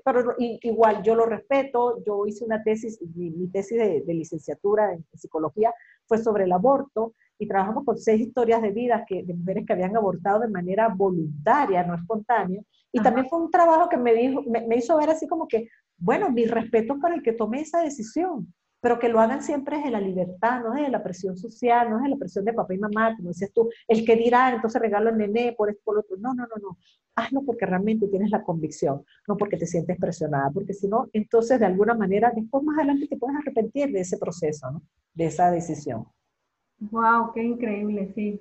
Pero igual yo lo respeto, yo hice una tesis, mi, tesis de, licenciatura en, psicología fue sobre el aborto y trabajamos con seis historias de vidas que, de mujeres que habían abortado de manera voluntaria, no espontánea, y también fue un trabajo que me, dijo, me, me hizo ver así como que, bueno, mi respeto para el que tome esa decisión, pero que lo hagan siempre desde la libertad, no desde la presión social, no desde la presión de papá y mamá, como dices tú, el que dirá, entonces regalo al nené por esto, por otro. No, no, no, no. Hazlo porque realmente tienes la convicción, no porque te sientes presionada, porque si no, entonces de alguna manera, después más adelante te puedes arrepentir de ese proceso, ¿no? De esa decisión. Wow, qué increíble, sí.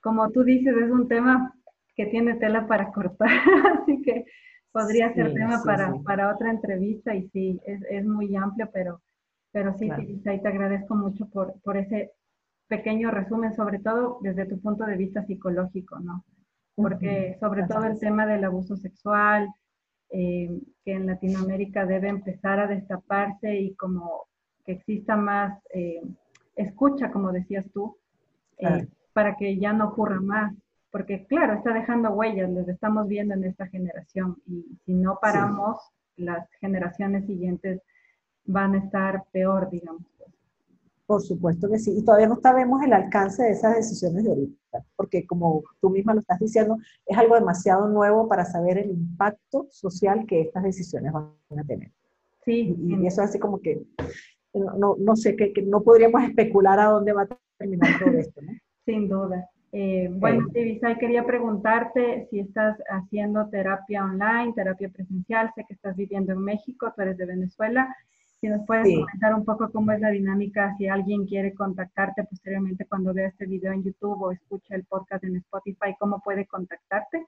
Como tú dices, es un tema que tiene tela para cortar, así que podría ser tema para, para otra entrevista y sí, es, es muy amplio, pero pero sí, claro. te agradezco mucho por, por ese pequeño resumen, sobre todo desde tu punto de vista psicológico, ¿no? Porque sobre todo el tema del abuso sexual, eh, que en Latinoamérica debe empezar a destaparse y como que exista más eh, escucha, como decías tú, eh, para que ya no ocurra más. Porque claro, está dejando huellas, les estamos viendo en esta generación y si no paramos, las generaciones siguientes van a estar peor, digamos. Por supuesto que sí. Y todavía no sabemos el alcance de esas decisiones de ahorita, porque como tú misma lo estás diciendo, es algo demasiado nuevo para saber el impacto social que estas decisiones van a tener. Sí. Y, eso es así como que, no, no, sé, que, no podríamos especular a dónde va a terminar todo esto, ¿no? Sin duda. Eh, bueno, Tivisay, quería preguntarte si estás haciendo terapia online, terapia presencial. Sé que estás viviendo en México, tú eres de Venezuela. Si nos puedes comentar un poco cómo es la dinámica, si alguien quiere contactarte posteriormente cuando vea este video en YouTube o escucha el podcast en Spotify, ¿cómo puede contactarte?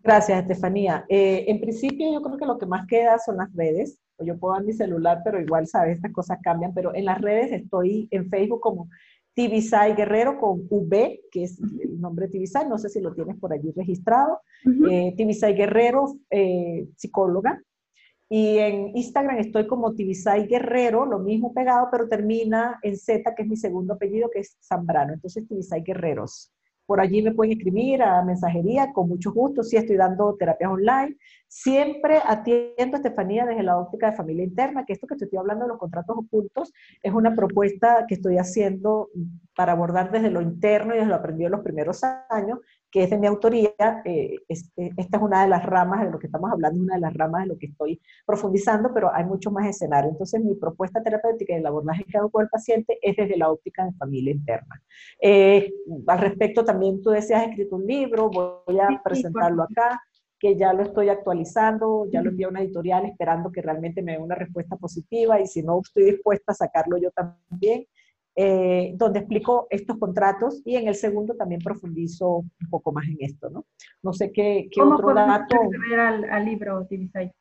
Gracias, Estefanía. Eh, en principio, yo creo que lo que más queda son las redes. Yo puedo dar mi celular, pero igual, sabes, estas cosas cambian. Pero en las redes estoy en Facebook como Tibisay Guerrero con V, que es el nombre de Tibisay, no sé si lo tienes por allí registrado. Uh Tibisay Guerrero, eh, psicóloga. Y en Instagram estoy como Tibisay Guerrero, lo mismo pegado, pero termina en Z, que es mi segundo apellido, que es Zambrano. Entonces, Tibisay Guerreros. Por allí me pueden escribir a mensajería, con mucho gusto. Sí, estoy dando terapias online. Siempre atiendo a Estefanía desde la óptica de familia interna, que esto que te estoy hablando de los contratos ocultos es una propuesta que estoy haciendo para abordar desde lo interno y desde lo aprendido en los primeros años que es de mi autoría. Eh, este, esta es una de las ramas de lo que estamos hablando, una de las ramas de lo que estoy profundizando, pero hay mucho más escenario. Entonces, mi propuesta terapéutica y el abordaje que hago con el paciente es desde la óptica de familia interna. Eh, al respecto, también tú decías, escrito un libro, voy a presentarlo acá que ya lo estoy actualizando, ya lo envié a una editorial esperando que realmente me dé una respuesta positiva y si no estoy dispuesta a sacarlo yo también. Eh, donde explico estos contratos y en el segundo también profundizo un poco más en esto, ¿no? No sé qué, qué otro dato. acceder al, al libro, Divisay?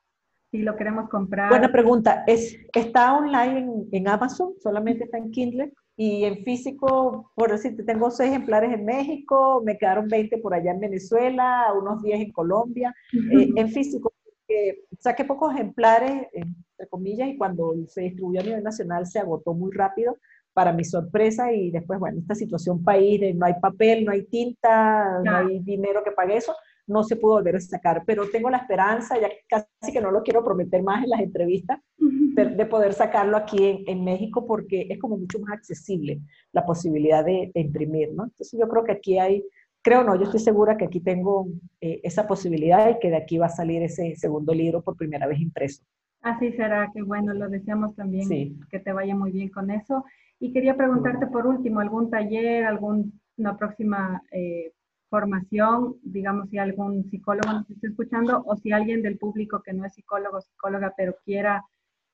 Si lo queremos comprar. Buena pregunta. Es, está online en, en, Amazon, solamente está en Kindle. Y en físico, por decirte, tengo seis ejemplares en México, me quedaron 20 por allá en Venezuela, unos 10 en Colombia. Eh, en físico, eh, saqué pocos ejemplares, entre comillas, y cuando se distribuyó a nivel nacional se agotó muy rápido para mi sorpresa y después, bueno, esta situación país de no hay papel, no hay tinta, no hay dinero que pague eso, no se pudo volver a sacar, pero tengo la esperanza, ya casi que no lo quiero prometer más en las entrevistas, de, poder sacarlo aquí en, México porque es como mucho más accesible la posibilidad de, imprimir, ¿no? Entonces yo creo que aquí hay, creo no, yo estoy segura que aquí tengo eh, esa posibilidad y que de aquí va a salir ese segundo libro por primera vez impreso. Así será, que bueno, lo deseamos también, que te vaya muy bien con eso. Y quería preguntarte por último, ¿algún taller, alguna próxima eh, formación, digamos, si algún psicólogo nos está escuchando o si alguien del público que no es psicólogo o psicóloga, pero quiera,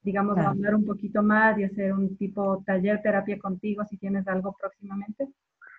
digamos, hablar un poquito más y hacer un tipo taller terapia contigo, si tienes algo próximamente?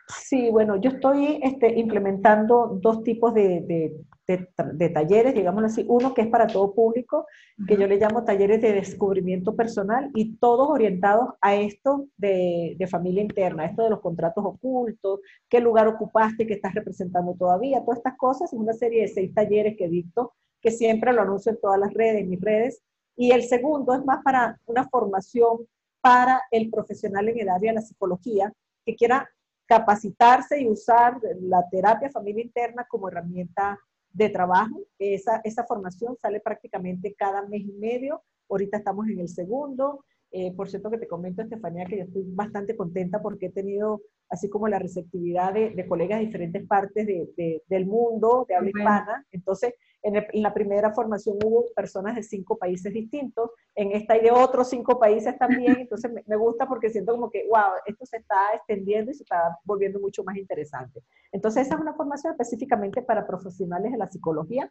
Sí, bueno, yo estoy este, implementando dos tipos de, de, talleres, digámoslo así. Uno que es para todo público, que yo le llamo talleres de descubrimiento personal y todos orientados a esto de, familia interna, esto de los contratos ocultos, qué lugar ocupaste, qué estás representando todavía, todas estas cosas. Es una serie de seis talleres que dicto, que siempre lo anuncio en todas las redes, en mis redes. Y el segundo es más para una formación para el profesional en el área de la psicología que quiera capacitarse y usar la terapia familia interna como herramienta de trabajo. Esa, esa formación sale prácticamente cada mes y medio. Ahorita estamos en el segundo. Eh, por cierto que te comento, Estefanía, que yo estoy bastante contenta porque he tenido, así como la receptividad de, colegas de diferentes partes de, del mundo, de habla hispana. Entonces, en, la primera formación hubo personas de cinco países distintos, en esta hay de otros cinco países también, entonces me, gusta porque siento como que, wow, esto se está extendiendo y se está volviendo mucho más interesante. Entonces esa es una formación específicamente para profesionales de la psicología,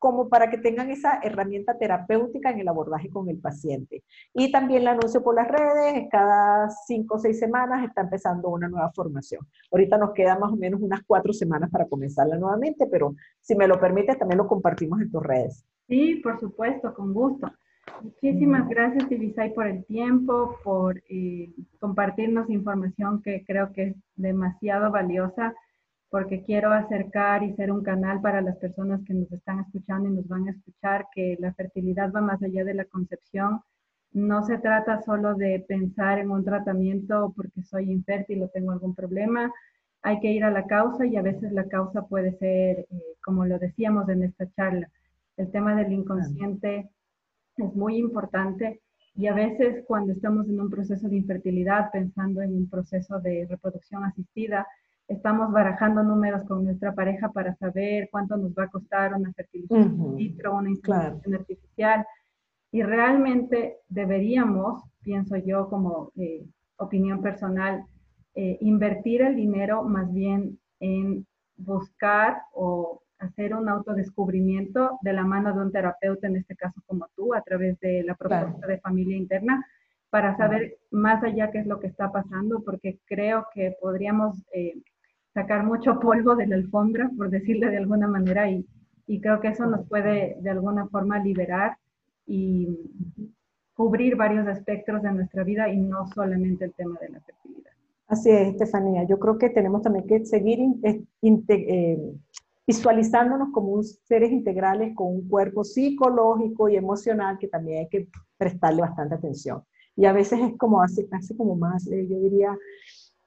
como para que tengan esa herramienta terapéutica en el abordaje con el paciente. Y también la anuncio por las redes, cada cinco o seis semanas está empezando una nueva formación. Ahorita nos quedan más o menos unas cuatro semanas para comenzarla nuevamente, pero si me lo permite, también lo compartimos en tus redes. Sí, por supuesto, con gusto. Muchísimas gracias, Ibisay, por el tiempo, por eh, compartirnos información que creo que es demasiado valiosa porque quiero acercar y ser un canal para las personas que nos están escuchando y nos van a escuchar, que la fertilidad va más allá de la concepción. No se trata solo de pensar en un tratamiento porque soy infértil o tengo algún problema. Hay que ir a la causa y a veces la causa puede ser, eh, como lo decíamos en esta charla, el tema del inconsciente es muy importante Y a veces cuando estamos en un proceso de infertilidad, pensando en un proceso de reproducción asistida, estamos barajando números con nuestra pareja para saber cuánto nos va a costar una fertilización in vitro, una inseminación artificial. Y realmente deberíamos, pienso yo como eh, opinión personal, eh, invertir el dinero más bien en buscar o hacer un autodescubrimiento de la mano de un terapeuta, en este caso como tú, a través de la propuesta de familia interna, para saber más allá qué es lo que está pasando, porque creo que podríamos eh, sacar mucho polvo de la alfombra, por decirlo de alguna manera, y, y creo que eso nos puede de alguna forma liberar y cubrir varios aspectos de nuestra vida y no solamente el tema de la fertilidad. Así es, Estefanía. Yo creo que tenemos también que seguir eh, eh, visualizándonos como seres integrales con un cuerpo psicológico y emocional que también hay que prestarle bastante atención. Y a veces es como hace, hace como más, eh, yo diría,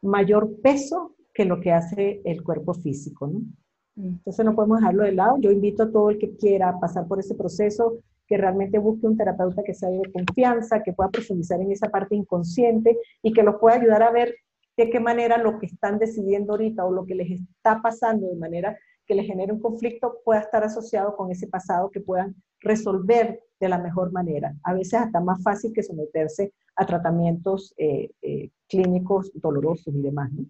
mayor peso que lo que hace el cuerpo físico, ¿no? Entonces no podemos dejarlo de lado. Yo invito a todo el que quiera pasar por ese proceso, que realmente busque un terapeuta que sea de confianza, que pueda profundizar en esa parte inconsciente y que los pueda ayudar a ver de qué manera lo que están decidiendo ahorita o lo que les está pasando de manera que les genere un conflicto pueda estar asociado con ese pasado que puedan resolver de la mejor manera. A veces hasta más fácil que someterse a tratamientos eh, eh, clínicos dolorosos y demás. ¿no?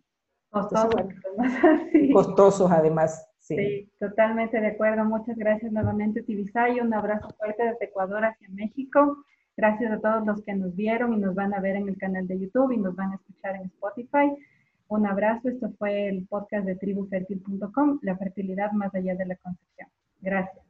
Costosos. Costosos además. Sí. sí. totalmente de acuerdo. Muchas gracias nuevamente, Tibisay. Un abrazo fuerte desde Ecuador hacia México. Gracias a todos los que nos vieron y nos van a ver en el canal de YouTube y nos van a escuchar en Spotify. Un abrazo. Esto fue el podcast de tribufertil.com, la fertilidad más allá de la concepción. Gracias.